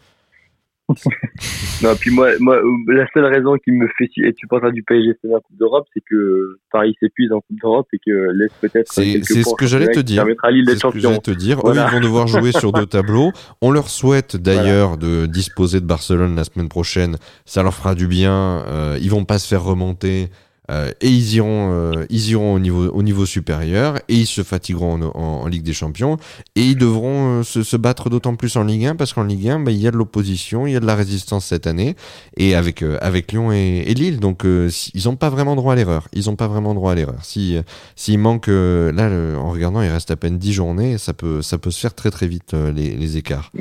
Speaker 2: Non, puis moi, moi, la seule raison qui me fait être supporter du PSG en Coupe d'Europe, c'est que Paris s'épuise en Coupe d'Europe et que laisse peut-être.
Speaker 1: C'est ce que j'allais te dire. C'est ce que j'allais te dire. Eux, ils vont devoir jouer sur deux tableaux. On leur souhaite d'ailleurs de disposer de Barcelone la semaine prochaine. Ça leur fera du bien. Euh, ils vont pas se faire remonter. Euh, et ils iront, euh, ils iront au niveau, au niveau supérieur et ils se fatigueront en, Ligue des Champions et ils devront euh, se, se, battre d'autant plus en Ligue 1 parce qu'en Ligue 1, bah, il y a de l'opposition, il y a de la résistance cette année et avec, avec Lyon et, et Lille. Donc ils n'ont pas vraiment droit à l'erreur. Ils n'ont pas vraiment droit à l'erreur. Si, s'il manque, là, en regardant, il reste à peine 10 journées, ça peut, ça peut se faire très très vite les, les écarts.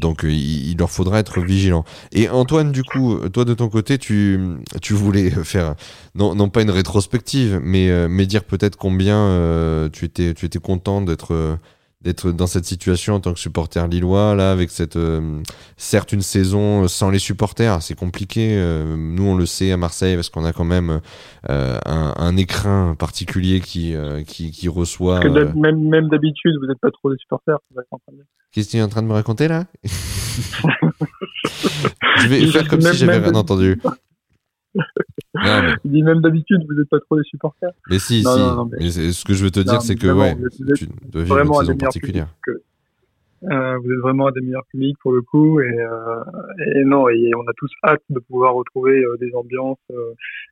Speaker 1: Donc il, il, leur faudra être vigilant. Et Antoine, du coup, toi de ton côté, tu, tu voulais faire non, non pas une rétrospective, mais, euh, mais dire peut-être combien euh, tu, étais, tu étais content d'être euh, d'être dans cette situation en tant que supporter lillois, là, avec cette, certes une saison sans les supporters, c'est compliqué. nous, on le sait à Marseille, parce qu'on a quand même un, un, écrin particulier qui, qui, qui, reçoit.
Speaker 3: même, même d'habitude, vous n'êtes pas trop des supporters.
Speaker 1: Qu'est-ce que tu es en train de me raconter là? Je vais faire comme si j'avais rien entendu.
Speaker 3: Non, dis même d'habitude, vous n'êtes pas trop des supporters.
Speaker 1: Mais si, si. mais... ce que je veux te dire, c'est que ouais, tu dois vivre une saison particulière.
Speaker 3: Euh, vous êtes vraiment à des meilleurs publics pour le coup et, euh, et non et on a tous hâte de pouvoir retrouver euh, des ambiances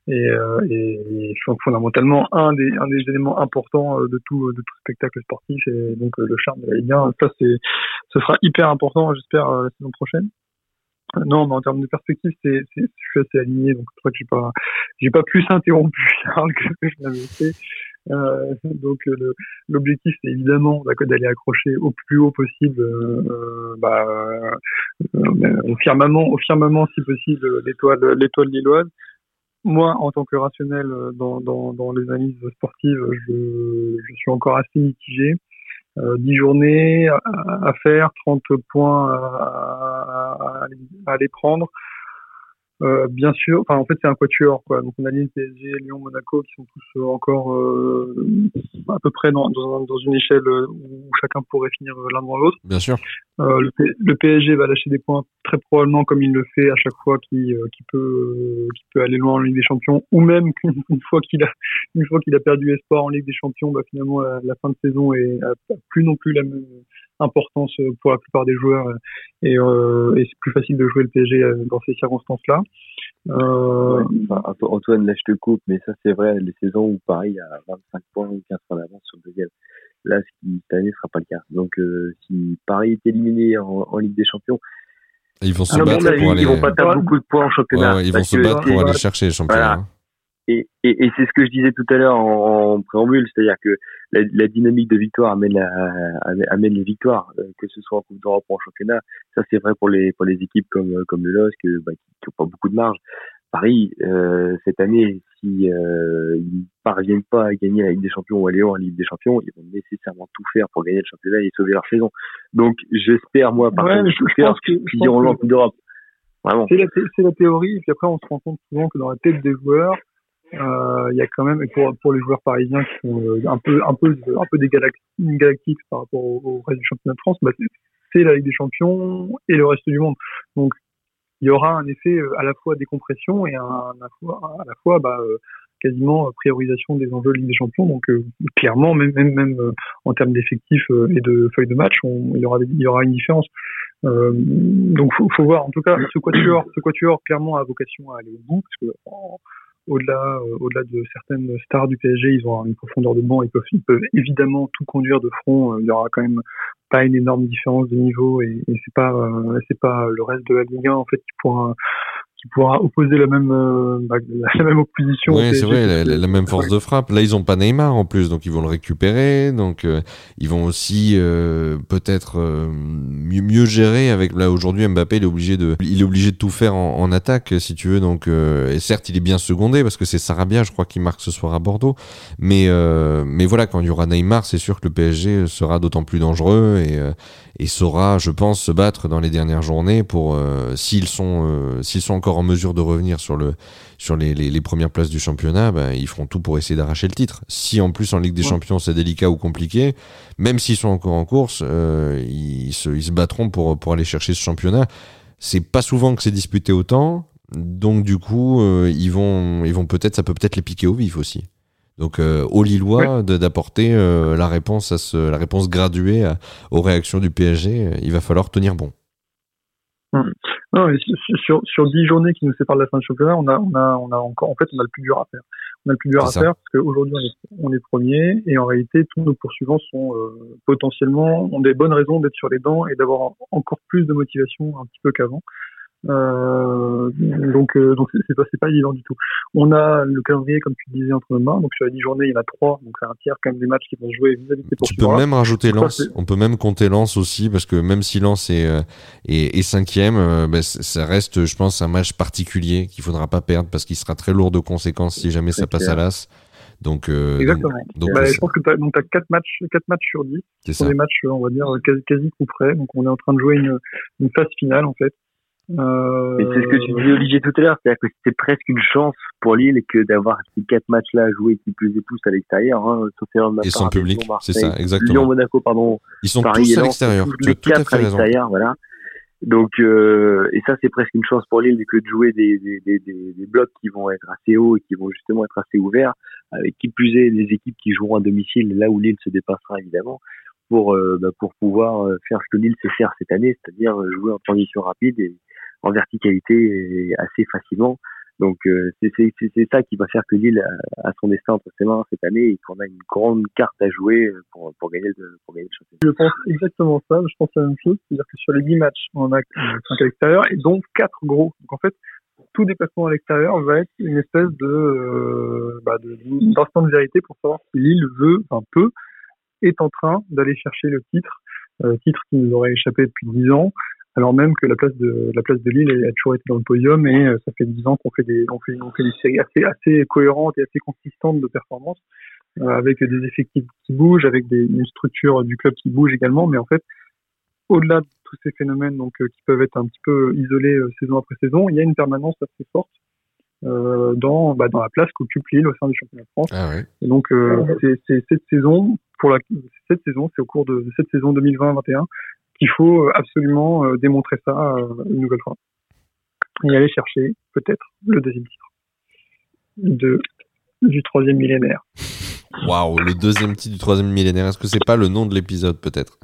Speaker 3: et, euh, et, fondamentalement un des un des éléments importants de tout de tout spectacle sportif et donc le charme de la Ligue 1 ça c'est ce sera hyper important j'espère la saison prochaine non, mais en termes de perspective, c'est, je suis assez aligné, donc je crois que j'ai pas, j'ai pas plus interrompu Charles que je l'avais fait. Euh, donc l'objectif, c'est évidemment bah, d'aller accrocher au plus haut possible, euh, bah, euh, au firmament, au firmament si possible l'étoile, l'étoile lilloise. Moi, en tant que rationnel dans, dans, dans les analyses sportives, je, je suis encore assez mitigé. 10 euh, journées à, faire, 30 points à, à, les prendre. Euh, bien sûr, enfin en fait c'est un quatuor quoi. Donc on a Lille, PSG, Lyon, Monaco qui sont tous euh, encore euh, à peu près dans, dans, dans, une échelle où chacun pourrait finir l'un dans l'autre.
Speaker 1: Bien sûr.
Speaker 3: Le, le, PSG va lâcher des points très probablement comme il le fait à chaque fois qu'il qui peut peut aller loin en Ligue des Champions ou même qu'une fois qu'il a une fois qu'il a perdu espoir en Ligue des Champions, bah finalement la, la fin de saison est plus non plus la même importance pour la plupart des joueurs et, euh, et c'est plus facile de jouer le PSG dans ces circonstances-là.
Speaker 2: Euh... Antoine, là je te coupe, mais ça c'est vrai, les saisons où Paris a 25 points ou 15 points d'avance sur le deuxième. Là, ce qui, cette année ne sera pas le cas. Donc euh, si Paris est éliminé en, en Ligue des Champions,
Speaker 1: ils vont se battre pour aller.
Speaker 2: Ils vont pas perdre beaucoup de points en championnat.
Speaker 1: Ouais, ils vont se battre pour aller chercher les championnats. Hein.
Speaker 2: Et, et, et c'est ce que je disais tout à l'heure en, en, préambule, c'est-à-dire que la, la, dynamique de victoire amène, la, amène les victoires, euh, que ce soit en Coupe d'Europe ou en championnat. Ça, c'est vrai pour les, pour les équipes comme, comme le LOSC, bah, qui n'ont pas beaucoup de marge. Paris, euh, cette année, si euh, ils parviennent pas à gagner la Ligue des Champions ou aller en Ligue des Champions, ils vont nécessairement tout faire pour gagner le championnat et sauver leur saison. Donc, j'espère, moi, par contre, je, faire qu'ils iront en Coupe d'Europe.
Speaker 3: C'est la, la, théorie, et puis après, on se rend compte souvent que dans la tête des joueurs, euh, il y a quand même pour pour les joueurs parisiens qui sont euh, un peu un peu un peu des galactiques par rapport au, reste du championnat de France, bah, c'est la Ligue des Champions et le reste du monde. Donc il y aura un effet euh, à la fois décompression et un, à la fois, à la bah, quasiment priorisation des enjeux de Ligue des Champions. Donc clairement, même même même en termes d'effectifs et de feuilles de match, on, il y aura il y aura une différence. Euh, donc faut, faut voir. En tout cas, ce quatuor, ce quatuor clairement a vocation à aller au bout parce que au-delà euh, au-delà de certaines stars du PSG, ils ont une profondeur de banc, ils peuvent, ils peuvent évidemment tout conduire de front. Euh, il y aura quand même pas une énorme différence de niveau et, et c'est pas euh, c'est pas le reste de la Ligue 1 en fait qui pourra qui pourra opposer la même, bah, la même opposition.
Speaker 1: Oui, c'est vrai, la, même force de frappe. Là, ils ont pas Neymar en plus, donc ils vont le récupérer. Donc, ils vont aussi peut-être mieux, mieux gérer avec. Là, aujourd'hui, Mbappé, il est obligé de, il est obligé de tout faire en, en attaque, si tu veux. Donc, et certes, il est bien secondé parce que c'est Sarabia, je crois, qui marque ce soir à Bordeaux. Mais, mais voilà, quand il y aura Neymar, c'est sûr que le PSG sera d'autant plus dangereux et, euh, et saura, je pense, se battre dans les dernières journées pour euh, s'ils sont euh, s'ils sont encore en mesure de revenir sur le sur les, les, premières places du championnat, ben, ils feront tout pour essayer d'arracher le titre. Si en plus en Ligue des Champions c'est délicat ou compliqué, même s'ils sont encore en course, ils, se, ils se battront pour pour aller chercher ce championnat. C'est pas souvent que c'est disputé autant, donc du coup ils vont ils vont peut-être ça peut peut-être les piquer au vif aussi. Donc euh, aux Lillois d'apporter euh, la réponse à ce, la réponse graduée aux réactions du PSG. Euh, il va falloir tenir bon.
Speaker 3: Non, sur, sur 10 journées qui nous séparent de la fin du championnat, on a, on a, on a encore, en fait, on a le plus dur à faire. On a le plus dur à faire parce qu'aujourd'hui, on est, on est premier et en réalité, tous nos poursuivants sont potentiellement, ont des bonnes raisons d'être sur les dents et d'avoir encore plus de motivation un petit peu qu'avant. Euh, donc, euh, donc c'est pas, pas évident du tout. On a le calendrier, comme tu disais, entre nos mains. Donc, sur les 10 journées, il y en a 3. Donc, c'est un tiers quand même des matchs qui vont jouer vis-à-vis
Speaker 1: Tu peux même rajouter Lens. On peut même compter Lens aussi, parce que même si Lens est, euh, est, est cinquième, euh, ben, ça reste, je pense, un match particulier qu'il faudra pas perdre parce qu'il sera très lourd de conséquences si jamais ça passe à l'as. Donc,
Speaker 3: euh, Exactement. Donc, bah, je pense que tu as, as 4 matchs, 4 matchs sur 10. Ce sont des matchs, on va dire, quasi, quasi coup près. Donc, on est en train de jouer une, une phase finale, en fait.
Speaker 2: Euh... c'est ce que tu disais Olivier tout à l'heure, c'est-à-dire que c'est presque une chance pour Lille que d'avoir ces quatre matchs-là à jouer qui plus et tous à l'extérieur, hein, sauf
Speaker 1: erreur de ma
Speaker 2: Et
Speaker 1: sans public, c'est ça, exactement.
Speaker 2: Lyon, Monaco, pardon.
Speaker 1: Ils sont tous à l'extérieur. Tu as tout à fait raison.
Speaker 2: Voilà. Donc, euh, et ça, c'est presque une chance pour Lille que de jouer des, des, des, des, blocs qui vont être assez hauts et qui vont justement être assez ouverts, avec qui plus est des équipes qui joueront à domicile, là où Lille se dépassera évidemment, pour, euh, bah, pour pouvoir euh, faire ce que Lille sait faire cette année, c'est-à-dire jouer en transition rapide et, en verticalité assez facilement. Donc euh, c'est ça qui va faire que Lille a, son destin entre ses mains cette année et qu'on a une grande carte à jouer pour, pour, gagner, le, pour gagner championnat.
Speaker 3: Je pense exactement ça, je pense la même chose, c'est-à-dire que sur les 10 matchs, on a 5 à l'extérieur et donc 4 gros. Donc en fait, tout déplacement à l'extérieur va être une espèce de euh, bah d'instant de, de, vérité pour savoir si Lille veut, enfin peut, est en train d'aller chercher le titre, euh, titre qui nous aurait échappé depuis 10 ans, alors même que la place de la place de Lille a toujours été dans le podium et euh, ça fait dix ans qu'on fait des on fait, on fait des séries assez assez cohérentes et assez consistantes de performance euh, avec des effectifs qui bougent, avec des, une structure du club qui bouge également, mais en fait au-delà de tous ces phénomènes donc euh, qui peuvent être un petit peu isolés saison après saison, il y a une permanence assez forte dans bah, dans la place qu'occupe Lille au sein du championnat de France.
Speaker 1: Ah
Speaker 3: et donc c'est cette saison pour la cette saison, c'est au cours de cette saison 2020-21 il faut absolument euh, démontrer ça euh, une nouvelle fois. Et aller chercher peut-être le deuxième titre de, du troisième millénaire.
Speaker 1: Waouh, le deuxième titre du troisième millénaire. Est-ce que c'est pas le nom de l'épisode peut-être?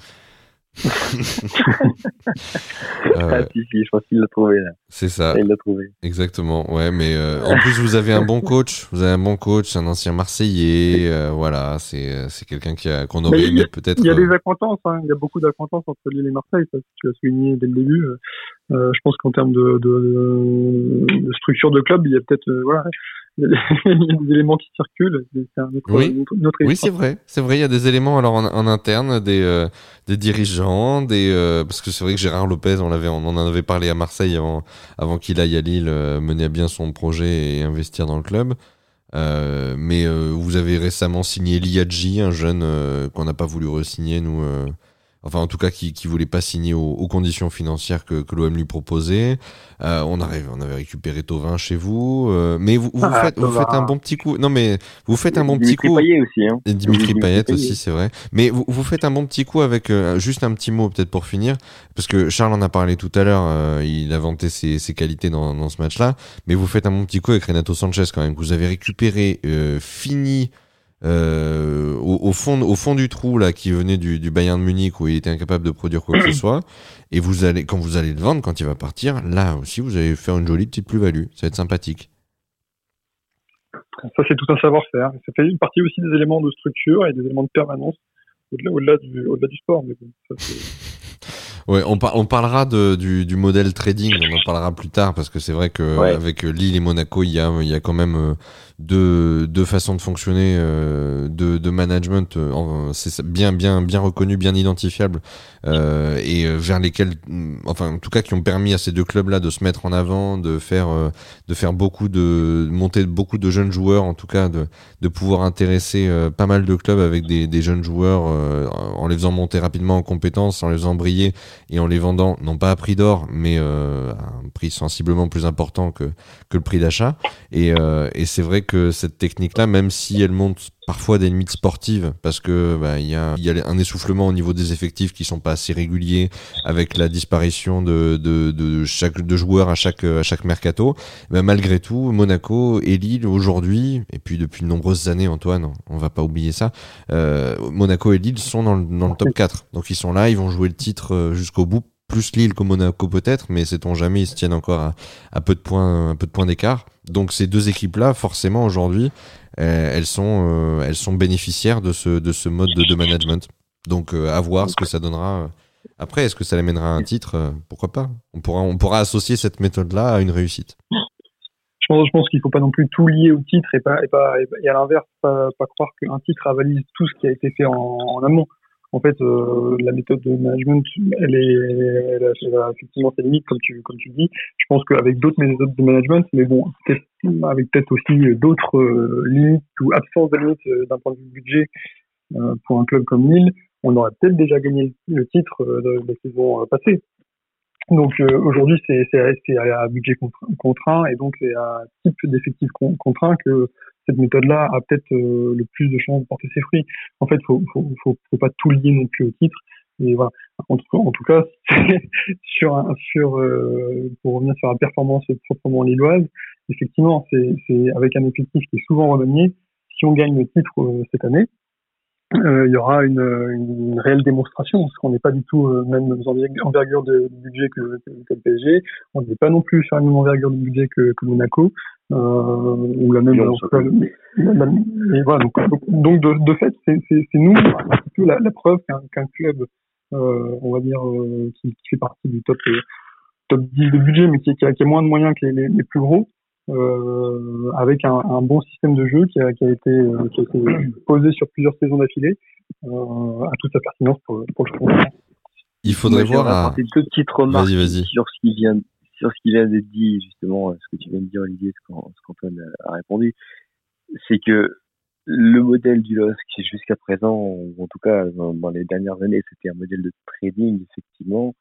Speaker 2: Ah, si, si, je pense qu'il l'a trouvé là.
Speaker 1: C'est ça.
Speaker 2: Il l'a trouvé.
Speaker 1: Exactement. Ouais, mais euh, en plus vous avez un bon coach. Vous avez un bon coach, un ancien Marseillais. Euh, voilà, c'est euh, c'est quelqu'un qui a qu'on aurait aimé peut-être.
Speaker 3: Il y a des acquaintances. Hein. Il y a beaucoup d'acquaintances entre Lille et Marseille. Ça, tu as souligné dès le début. je pense qu'en termes de, de, de, structure de club, il y a peut-être voilà des éléments qui circulent.
Speaker 1: oui, oui c'est vrai. C'est vrai, il y a des éléments alors en, interne, des, euh, des dirigeants, des euh, parce que c'est vrai que Gérard Lopez, on l'avait, on en avait parlé à Marseille avant, avant qu'il aille à Lille euh, mener à bien son projet et investir dans le club. mais vous avez récemment signé Liadji, un jeune qu'on n'a pas voulu re-signer nous enfin en tout cas qui, qui voulait pas signer aux, conditions financières que, que l'OM lui proposait. Euh, on, arrive, on avait récupéré Tovin chez vous, euh, mais vous, vous, ah, faites, vous faites un bon petit coup. Non mais vous faites un bon petit coup.
Speaker 2: Payet aussi. Hein.
Speaker 1: Et Dimitri, Payet aussi, c'est vrai. Mais vous, vous faites un bon petit coup avec euh, juste un petit mot peut-être pour finir, parce que Charles en a parlé tout à l'heure. Euh, il a vanté ses, ses qualités dans, dans ce match-là, mais vous faites un bon petit coup avec Renato Sanchez quand même que vous avez récupéré, fini. Euh, au, fond, au fond du trou là, qui venait du, du, Bayern de Munich où il était incapable de produire quoi que ce soit. Et vous allez, quand vous allez le vendre, quand il va partir, là aussi vous allez faire une jolie petite plus-value. Ça va être sympathique.
Speaker 3: Ça c'est tout un savoir-faire. Ça fait une partie aussi des éléments de structure et des éléments de permanence au-delà, au-delà, du, au-delà du sport. Mais bon, ça,
Speaker 1: Ouais, on, on parlera de, du, du, modèle trading, on en parlera plus tard parce que c'est vrai que avec Lille et Monaco, il y a, il y a quand même euh, deux, deux façons de fonctionner, euh, de, de management, euh, c'est bien, bien, bien reconnu, bien identifiable, euh, et euh, vers lesquels, mm, enfin, en tout cas, qui ont permis à ces deux clubs-là de se mettre en avant, de faire, de faire beaucoup de, monter beaucoup de jeunes joueurs, en tout cas, de, de pouvoir intéresser pas mal de clubs avec des, des jeunes joueurs en les faisant monter rapidement en compétences, en les faisant briller et en les vendant, non pas à prix d'or, mais à un prix sensiblement plus important que, que le prix d'achat. Et, et c'est vrai que que cette technique-là, même si elle monte parfois des limites sportives, parce que bah, il y, a, y, a, un essoufflement au niveau des effectifs qui sont pas assez réguliers, avec la disparition de, de, de chaque de joueurs à chaque à chaque mercato. Mais malgré tout, Monaco et Lille aujourd'hui, et puis depuis de nombreuses années, Antoine, on va pas oublier ça. Euh, Monaco et Lille sont dans le, dans le top 4, donc ils sont là, ils vont jouer le titre euh, jusqu'au bout plus Lille que Monaco peut-être, mais sait-on jamais, ils se tiennent encore à, à peu de points, un peu de points d'écart. Donc ces deux équipes-là, forcément aujourd'hui, euh, elles sont, euh, elles sont bénéficiaires de ce, de ce mode de, management. Donc euh, à voir ce que ça donnera. Après, est-ce que ça l'amènera à un titre Pourquoi pas? On pourra, on pourra associer cette méthode-là à une réussite.
Speaker 3: Je pense, pense qu'il ne faut pas non plus tout lier au titre et pas, et pas, et à l'inverse, pas, pas croire qu'un titre avalise tout ce qui a été fait en amont en fait, euh, la méthode de management, elle, est, elle, a, elle, a, effectivement ses limites, comme tu, comme tu dis. Je pense qu'avec d'autres méthodes de management, mais bon, avec peut-être aussi d'autres euh, limites ou absence de limites euh, d'un point de vue budget euh, pour un club comme Lille, on aurait peut-être déjà gagné le titre de la saison passée. Donc aujourd'hui, c'est à budget contraint et donc c'est à type d'effectif contraint que cette méthode-là a peut-être euh, le plus de chances de porter ses fruits. En fait, faut, faut, faut, pas tout lier non plus au titre. Et voilà. En tout, cas, sur un, sur euh, pour revenir sur la performance proprement lilloise, effectivement, c'est avec un effectif qui est souvent remanié. Si on gagne le titre euh, cette année, euh, il y aura une, une, réelle démonstration, parce qu'on n'est pas du tout euh, même envergure de, budget que, que, le PSG, on n'est pas non plus sur la même envergure de budget que, que Monaco, euh, ou la même. et voilà, donc, donc de, de fait, c'est nous la, la preuve qu'un club, euh, on va dire, euh, qui, qui, fait partie du top top 10 de budget, mais qui, qui, a, qui a moins de moyens que les, les plus gros, euh, avec un, un, bon système de jeu qui a, qui a, été, euh, qui a été posé sur plusieurs saisons d'affilée, euh, à toute sa pertinence pour, pour le sport.
Speaker 1: Il faudrait voir à...
Speaker 2: une petite remarque sur ce qui vient sur ce qui vient d'être dit justement, ce que tu viens de dire Olivier, ce qu'Antoine a répondu, c'est que le modèle du LOSC jusqu'à présent, ou en tout cas dans, dans les dernières années, c'était un modèle de trading effectivement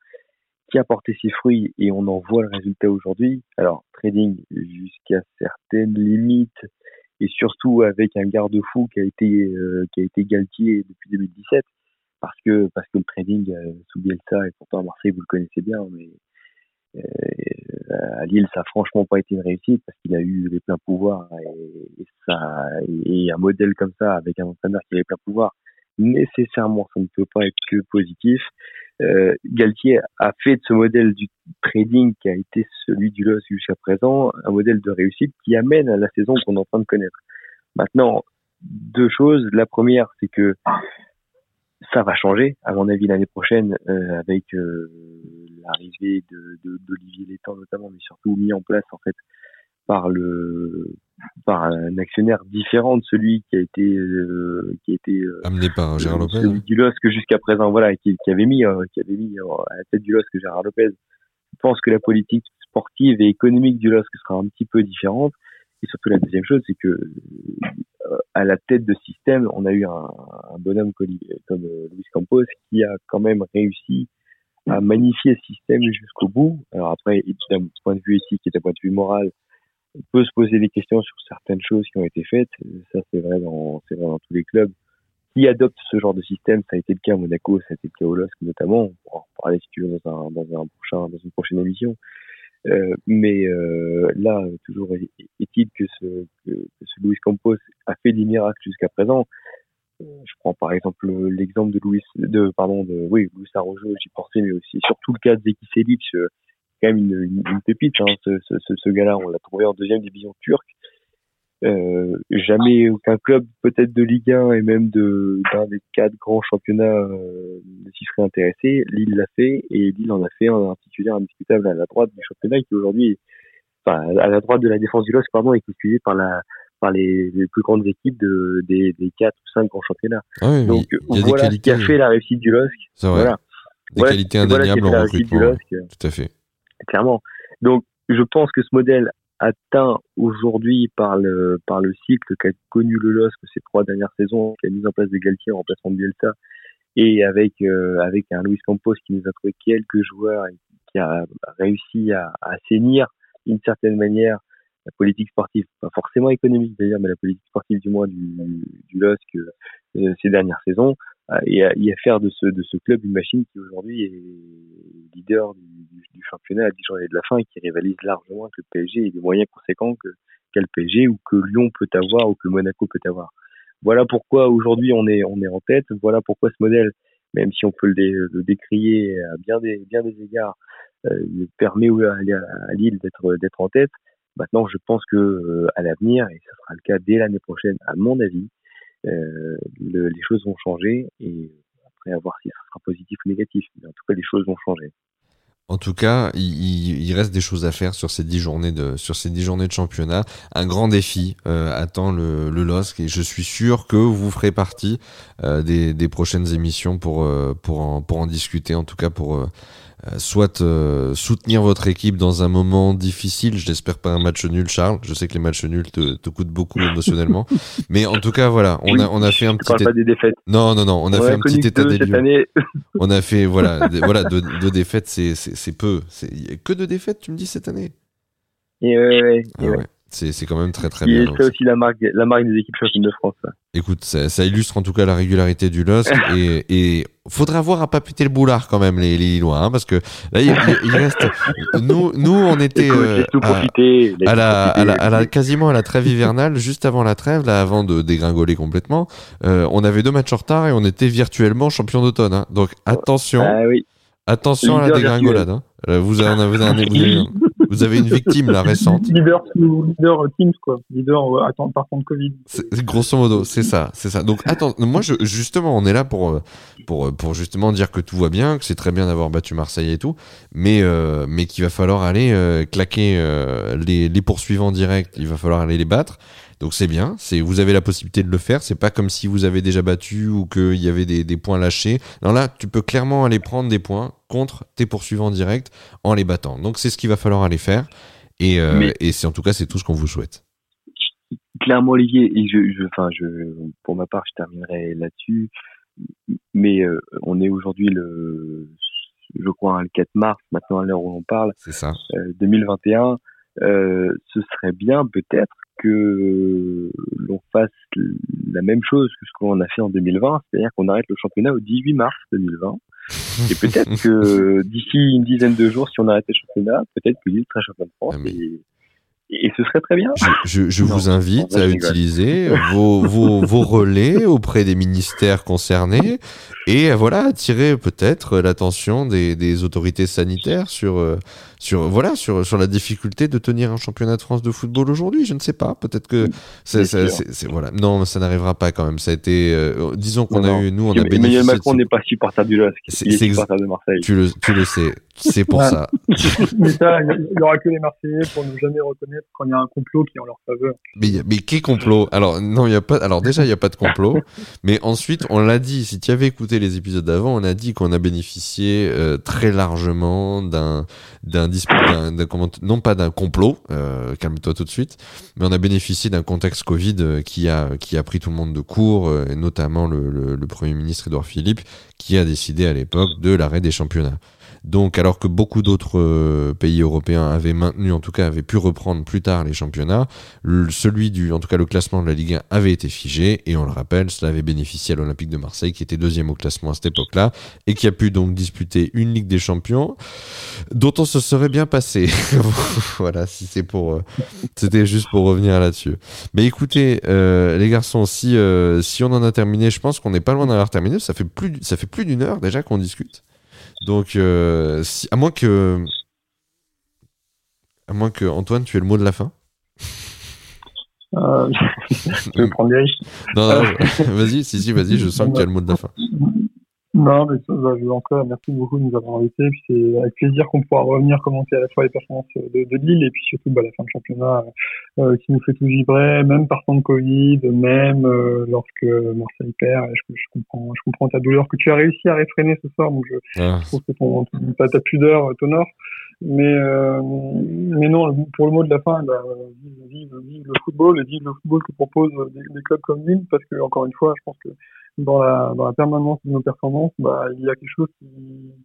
Speaker 2: qui a porté ses fruits et on en voit le résultat aujourd'hui. Alors, trading jusqu'à certaines limites et surtout avec un garde-fou qui a été euh, qui a été Galtier depuis 2017 parce que parce que le trading euh, sous Bielsa et pourtant à Marseille vous le connaissez bien mais euh, à Lille ça a franchement pas été une réussite parce qu'il a eu les pleins pouvoirs et, ça et un modèle comme ça avec un entraîneur qui avait plein pouvoir nécessairement ça ne peut pas être que positif euh, Galtier a fait de ce modèle du trading qui a été celui du LOS jusqu'à présent un modèle de réussite qui amène à la saison qu'on est en train de connaître. Maintenant, deux choses. La première, c'est que ça va changer, à mon avis, l'année prochaine, euh, avec euh, l'arrivée d'Olivier de, Létang notamment, mais surtout mis en place en fait par le par un actionnaire différent de celui qui a été euh, qui a été euh,
Speaker 1: amené par Gérard Lopez
Speaker 2: celui du LOSC jusqu'à présent voilà qui, qui avait mis euh, qui avait mis à la tête du LOSC Gérard Lopez. Je pense que la politique sportive et économique du LOSC sera un petit peu différente. Et surtout la deuxième chose c'est que à la tête de système on a eu un, un bonhomme comme, Luis Campos qui a quand même réussi à magnifier le système jusqu'au bout. Alors après d'un point de vue éthique et d'un point de vue moral on peut se poser des questions sur certaines choses qui ont été faites. Ça, c'est vrai dans, tous les clubs qui adoptent ce genre de système? Ça a été le cas à Monaco, ça a été le cas au LOSC notamment. On pourra en parler si tu veux dans une prochaine émission. Euh, mais euh, là, toujours est-il que ce, que, Louis Campos a fait des miracles jusqu'à présent? Je prends par exemple l'exemple de Louis, de pardon, de oui, Louis Arrojo, j'y pensais, mais aussi surtout le cas de Zeki Selic, quand même une, une, pépite. Hein, ce, ce, ce gars-là, on l'a trouvé en deuxième division turque. Euh, jamais aucun club, peut-être de Ligue 1 et même de d'un des quatre grands championnats, euh, s'y serait intéressé. Lille l'a fait et Lille en a fait un titulaire indiscutable à la droite du championnat qui aujourd'hui, enfin à la droite de la défense du LOSC, pardon, est constitué par la par les, les, plus grandes équipes de, des, des quatre ou cinq grands championnats.
Speaker 1: Ah oui,
Speaker 2: Donc voilà ce qui a fait la réussite du LOSC.
Speaker 1: Voilà. Des
Speaker 2: Voilà,
Speaker 1: qualités
Speaker 2: voilà a
Speaker 1: indéniables
Speaker 2: fait
Speaker 1: en recrutement. Tout à fait.
Speaker 2: Clairement. Donc, je pense que ce modèle atteint aujourd'hui par le par le cycle qu'a connu le LOSC ces trois dernières saisons, qui a mis en place de Galtier en remplacement de Bielsa, et avec euh, avec un Luis Campos qui nous a trouvé quelques joueurs et qui a réussi à, à assainir d'une certaine manière la politique sportive, pas forcément économique d'ailleurs, mais la politique sportive du moins du, LOSC euh, ces dernières saisons, et, à, et à faire de ce de ce club une machine qui aujourd'hui est leader du, du, championnat à 10 journées de la fin et qui rivalise largement avec le PSG et des moyens conséquents que qu'a le PSG ou que Lyon peut avoir ou que Monaco peut avoir. Voilà pourquoi aujourd'hui on est on est en tête. Voilà pourquoi ce modèle, même si on peut le, dé, le décrier à bien des bien des égards, euh, permet à, à Lille d'être d'être en tête. Maintenant, je pense que euh, à l'avenir, et ce sera le cas dès l'année prochaine, à mon avis, euh, le, les choses vont changer et après à voir si ce sera positif ou négatif. Mais en tout cas, les choses vont changer.
Speaker 1: En tout cas, il, reste des choses à faire sur ces dix journées de sur ces dix journées de championnat. Un grand défi euh, attend le, LOSC et je suis sûr que vous ferez partie euh, des, prochaines émissions pour pour en, pour en discuter. En tout cas, pour soit euh, soutenir votre équipe dans un moment difficile. Je n'espère pas un match nul, Charles. Je sais que les matchs nuls te, te coûtent beaucoup émotionnellement, mais en tout cas, voilà, on a on a fait un petit.
Speaker 2: pas des défaites.
Speaker 1: Non, non, non, on a
Speaker 2: On
Speaker 1: fait
Speaker 2: a
Speaker 1: un petit état des
Speaker 2: cette
Speaker 1: lieux.
Speaker 2: année.
Speaker 1: On a fait voilà, des- voilà deux, deux défaites, c'est peu. Que deux défaites, tu me dis cette année?
Speaker 2: Et ouais, ouais,
Speaker 1: Ah
Speaker 2: et ouais.
Speaker 1: C'est c'est quand même très très bien.
Speaker 2: est
Speaker 1: donc.
Speaker 2: ça aussi la marque, la marque des équipes championnes de France.
Speaker 1: Écoute, ça, ça illustre en tout cas la régularité du LOSC et, et faudra voir à pas péter le boulard quand même les, les Lillois, hein, parce que là il, reste. Nous, nous on était euh,
Speaker 2: tout
Speaker 1: à,
Speaker 2: profiter.
Speaker 1: la, à la, à la-
Speaker 2: profiter.
Speaker 1: quasiment à la trêve hivernale, juste avant la trêve, là avant de dégringoler complètement. euh, on avait deux matchs en retard et on était virtuellement champion d'automne. hein. Donc attention,
Speaker 2: Ah oui.
Speaker 1: Attention à la dégringolade. hein. Euh, vous, avez, vous, avez, vous, avez, vous avez une victime là récente.
Speaker 3: Leader, leader Teams, quoi. Leader euh, attends, partant de Covid.
Speaker 1: Grosso modo, c'est ça, c'est ça. Donc attends, moi je, justement, on est là pour euh, pour pour justement dire que tout va bien, que c'est très bien d'avoir battu Marseille et tout, mais euh, mais qu'il va falloir aller euh, claquer euh, les les poursuivants directs, il va falloir aller les battre. Donc c'est bien, c'est vous avez la possibilité de le faire. C'est pas comme si vous avez déjà battu ou qu'il y avait des, des points lâchés. Non là, tu peux clairement aller prendre des points contre tes poursuivants directs en les battant. Donc c'est ce qu'il va falloir aller faire. Et, euh,
Speaker 2: Mais-
Speaker 1: et c'est en tout cas c'est tout ce qu'on vous souhaite.
Speaker 2: clairement Olivier et je, je enfin je pour ma part je terminerai là-dessus mais euh, on est aujourd'hui le je crois le 4 mars maintenant à l'heure où l'on parle
Speaker 1: C'est ça.
Speaker 2: euh, 2021 euh, ce serait bien peut-être que l'on fasse la même chose que ce qu'on a fait en 2020 c'est-à-dire qu'on arrête le championnat au 18 mars 2020 et peut-être que d'ici une dizaine de jours si on arrêtait le championnat peut-être que Lille serait champion de France
Speaker 1: Ah, mais-
Speaker 2: et, et ce serait très bien.
Speaker 1: Je, je, je
Speaker 2: Non,
Speaker 1: vous invite à utiliser vos, vos, vos relais auprès des ministères concernés et voilà attirer peut-être l'attention des, des autorités sanitaires sur euh, sur voilà sur sur la difficulté de tenir un championnat de France de football aujourd'hui. Je ne sais pas. Peut-être que c'est,
Speaker 2: Bien
Speaker 1: c'est, c'est- c'est- voilà. Non, ça n'arrivera pas quand même. Ça a été euh, disons qu'on
Speaker 2: Non,
Speaker 1: a
Speaker 2: non.
Speaker 1: eu nous on a
Speaker 2: Emmanuel
Speaker 1: bénéficié.
Speaker 2: Macron n'est pas supporter du LOSC,
Speaker 1: C'est-
Speaker 2: il est supporter de Marseille.
Speaker 1: Tu le tu le sais. C'est pour
Speaker 3: Ouais.
Speaker 1: ça.
Speaker 3: Mais ça, il y aura que les Marseillais pour ne jamais reconnaître quand il y a un complot qui est en leur faveur.
Speaker 1: Mais, mais quel complot? Alors non, il y a pas. Alors déjà, il y a pas de complot. mais ensuite, on l'a dit. Si tu avais écouté les épisodes d'avant, on a dit qu'on a bénéficié euh, très largement d'un d'un non pas d'un complot. euh, Calme-toi tout de suite. Mais on a bénéficié d'un contexte Covid euh, qui a qui a pris tout le monde de court, euh, et notamment le, le, le premier ministre Édouard Philippe, qui a décidé à l'époque de l'arrêt des championnats. Donc, alors que beaucoup d'autres euh, pays européens avaient maintenu, en tout cas, avaient pu reprendre plus tard les championnats, celui du, en tout cas, le classement de la Ligue 1 avait été figé, et on le rappelle, cela avait bénéficié à l'Olympique de Marseille, qui était deuxième au classement à cette époque-là, et qui a pu donc disputer une Ligue des Champions, dont on se serait bien passé. voilà, si c'est pour, euh, c'était juste pour revenir là-dessus. Mais écoutez, euh, les garçons, si, si on en a terminé, je pense qu'on n'est pas loin d'en avoir terminé. Ça fait plus, ça fait plus d'une heure déjà qu'on discute. Donc, euh, si, à moins que, à moins que Antoine, tu aies le mot de la fin.
Speaker 3: Euh, je vais prendre des risques.
Speaker 1: Non, non, vas-y, si, si, vas-y, je sens que tu as le mot de la fin.
Speaker 3: Non, mais ça, bah, je veux encore merci beaucoup de nous avoir invités. Puis c'est avec plaisir qu'on pourra revenir commenter à la fois les performances de, de Lille et puis surtout bah, la fin de championnat euh, qui nous fait tous vibrer, même par temps de Covid, même euh, lorsque Marseille perd. Je, je, comprends, je comprends ta douleur que tu as réussi à réfréner ce soir. Donc je,
Speaker 1: Ah.
Speaker 3: je trouve que ton, ta, ta pudeur t'honore. Mais, euh, mais non, pour le mot de la fin, bah, vive, vive, vive le football et vive le football que proposent des, des clubs comme Lille, parce que encore une fois, je pense que dans la, dans la permanence de nos performances, bah, il y a quelque chose qui,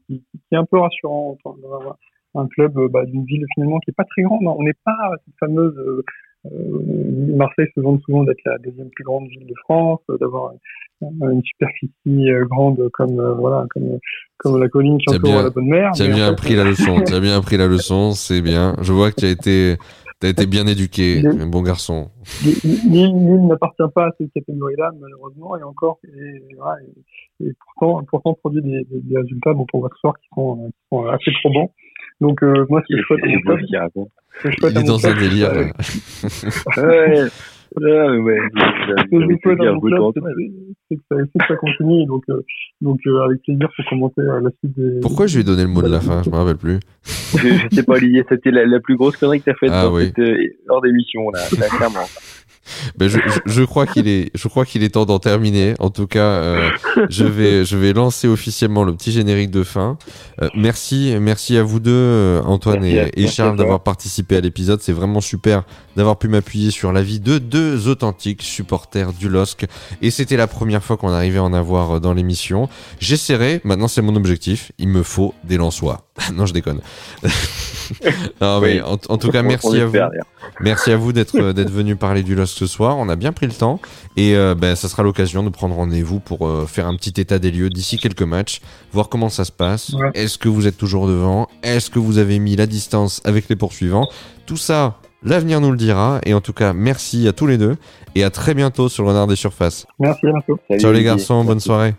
Speaker 3: qui, qui est un peu rassurant dans un, club bah, d'une ville finalement qui est pas très grande. On n'est pas cette fameuse euh, euh, Marseille se vante souvent d'être la deuxième plus grande ville de France, d'avoir une superficie euh, grande comme euh, voilà comme comme la colline qui entoure la bonne mer.
Speaker 1: Tu as bien appris la leçon. Tu as bien appris la leçon, c'est bien. Je vois que tu as été T'as été bien éduqué, un bon garçon.
Speaker 3: L'île n'appartient pas à cette catégorie-là, malheureusement, et encore, et, voilà, et, et pourtant, pourtant produit des, des, des, résultats dont on voit ce soir qui sont, qui sont assez probants. Donc, euh, moi, ce que je souhaite à mon club,
Speaker 1: ce que je souhaite Il est dans un délire.
Speaker 2: ouais. Ouais, ouais,
Speaker 3: ce que je souhaite à mon club, c'est que, que, ça continue. Donc, euh, donc euh, avec plaisir pour commenter euh, la suite des.
Speaker 1: Pourquoi je lui ai donné le mot de la fin? Je me rappelle plus.
Speaker 2: je, je sais pas, Olivier, c'était la, la, plus grosse connerie que t'as faite
Speaker 1: ah,
Speaker 2: dans
Speaker 1: oui.
Speaker 2: cette, euh, hors d'émission, là, là, clairement.
Speaker 1: Ben je, je, je, crois qu'il est, je crois qu'il est temps d'en terminer. En tout cas, euh, je vais, je vais lancer officiellement le petit générique de fin. Euh, merci, merci à vous deux, Antoine merci et, et Charles, d'avoir participé à l'épisode. C'est vraiment super d'avoir pu m'appuyer sur l'avis de deux authentiques supporters du LOSC. Et c'était la première fois qu'on arrivait à en avoir dans l'émission. J'essaierai. Maintenant, c'est mon objectif. Il me faut des Lensois. Non, je déconne. non, mais en, en, tout cas, merci à vous. Merci à vous d'être d'être venu parler du LOSC ce soir. On a bien pris le temps et euh, ben, ça sera l'occasion de prendre rendez-vous pour euh, faire un petit état des lieux d'ici quelques matchs, voir comment ça se passe. Ouais. Est-ce que vous êtes toujours devant? Est-ce que vous avez mis la distance avec les poursuivants? Tout ça, l'avenir nous le dira. Et en tout cas, merci à tous les deux et à très bientôt sur le Renard des Surfaces.
Speaker 3: Merci à bientôt.
Speaker 1: Ciao les garçons, bonne soirée.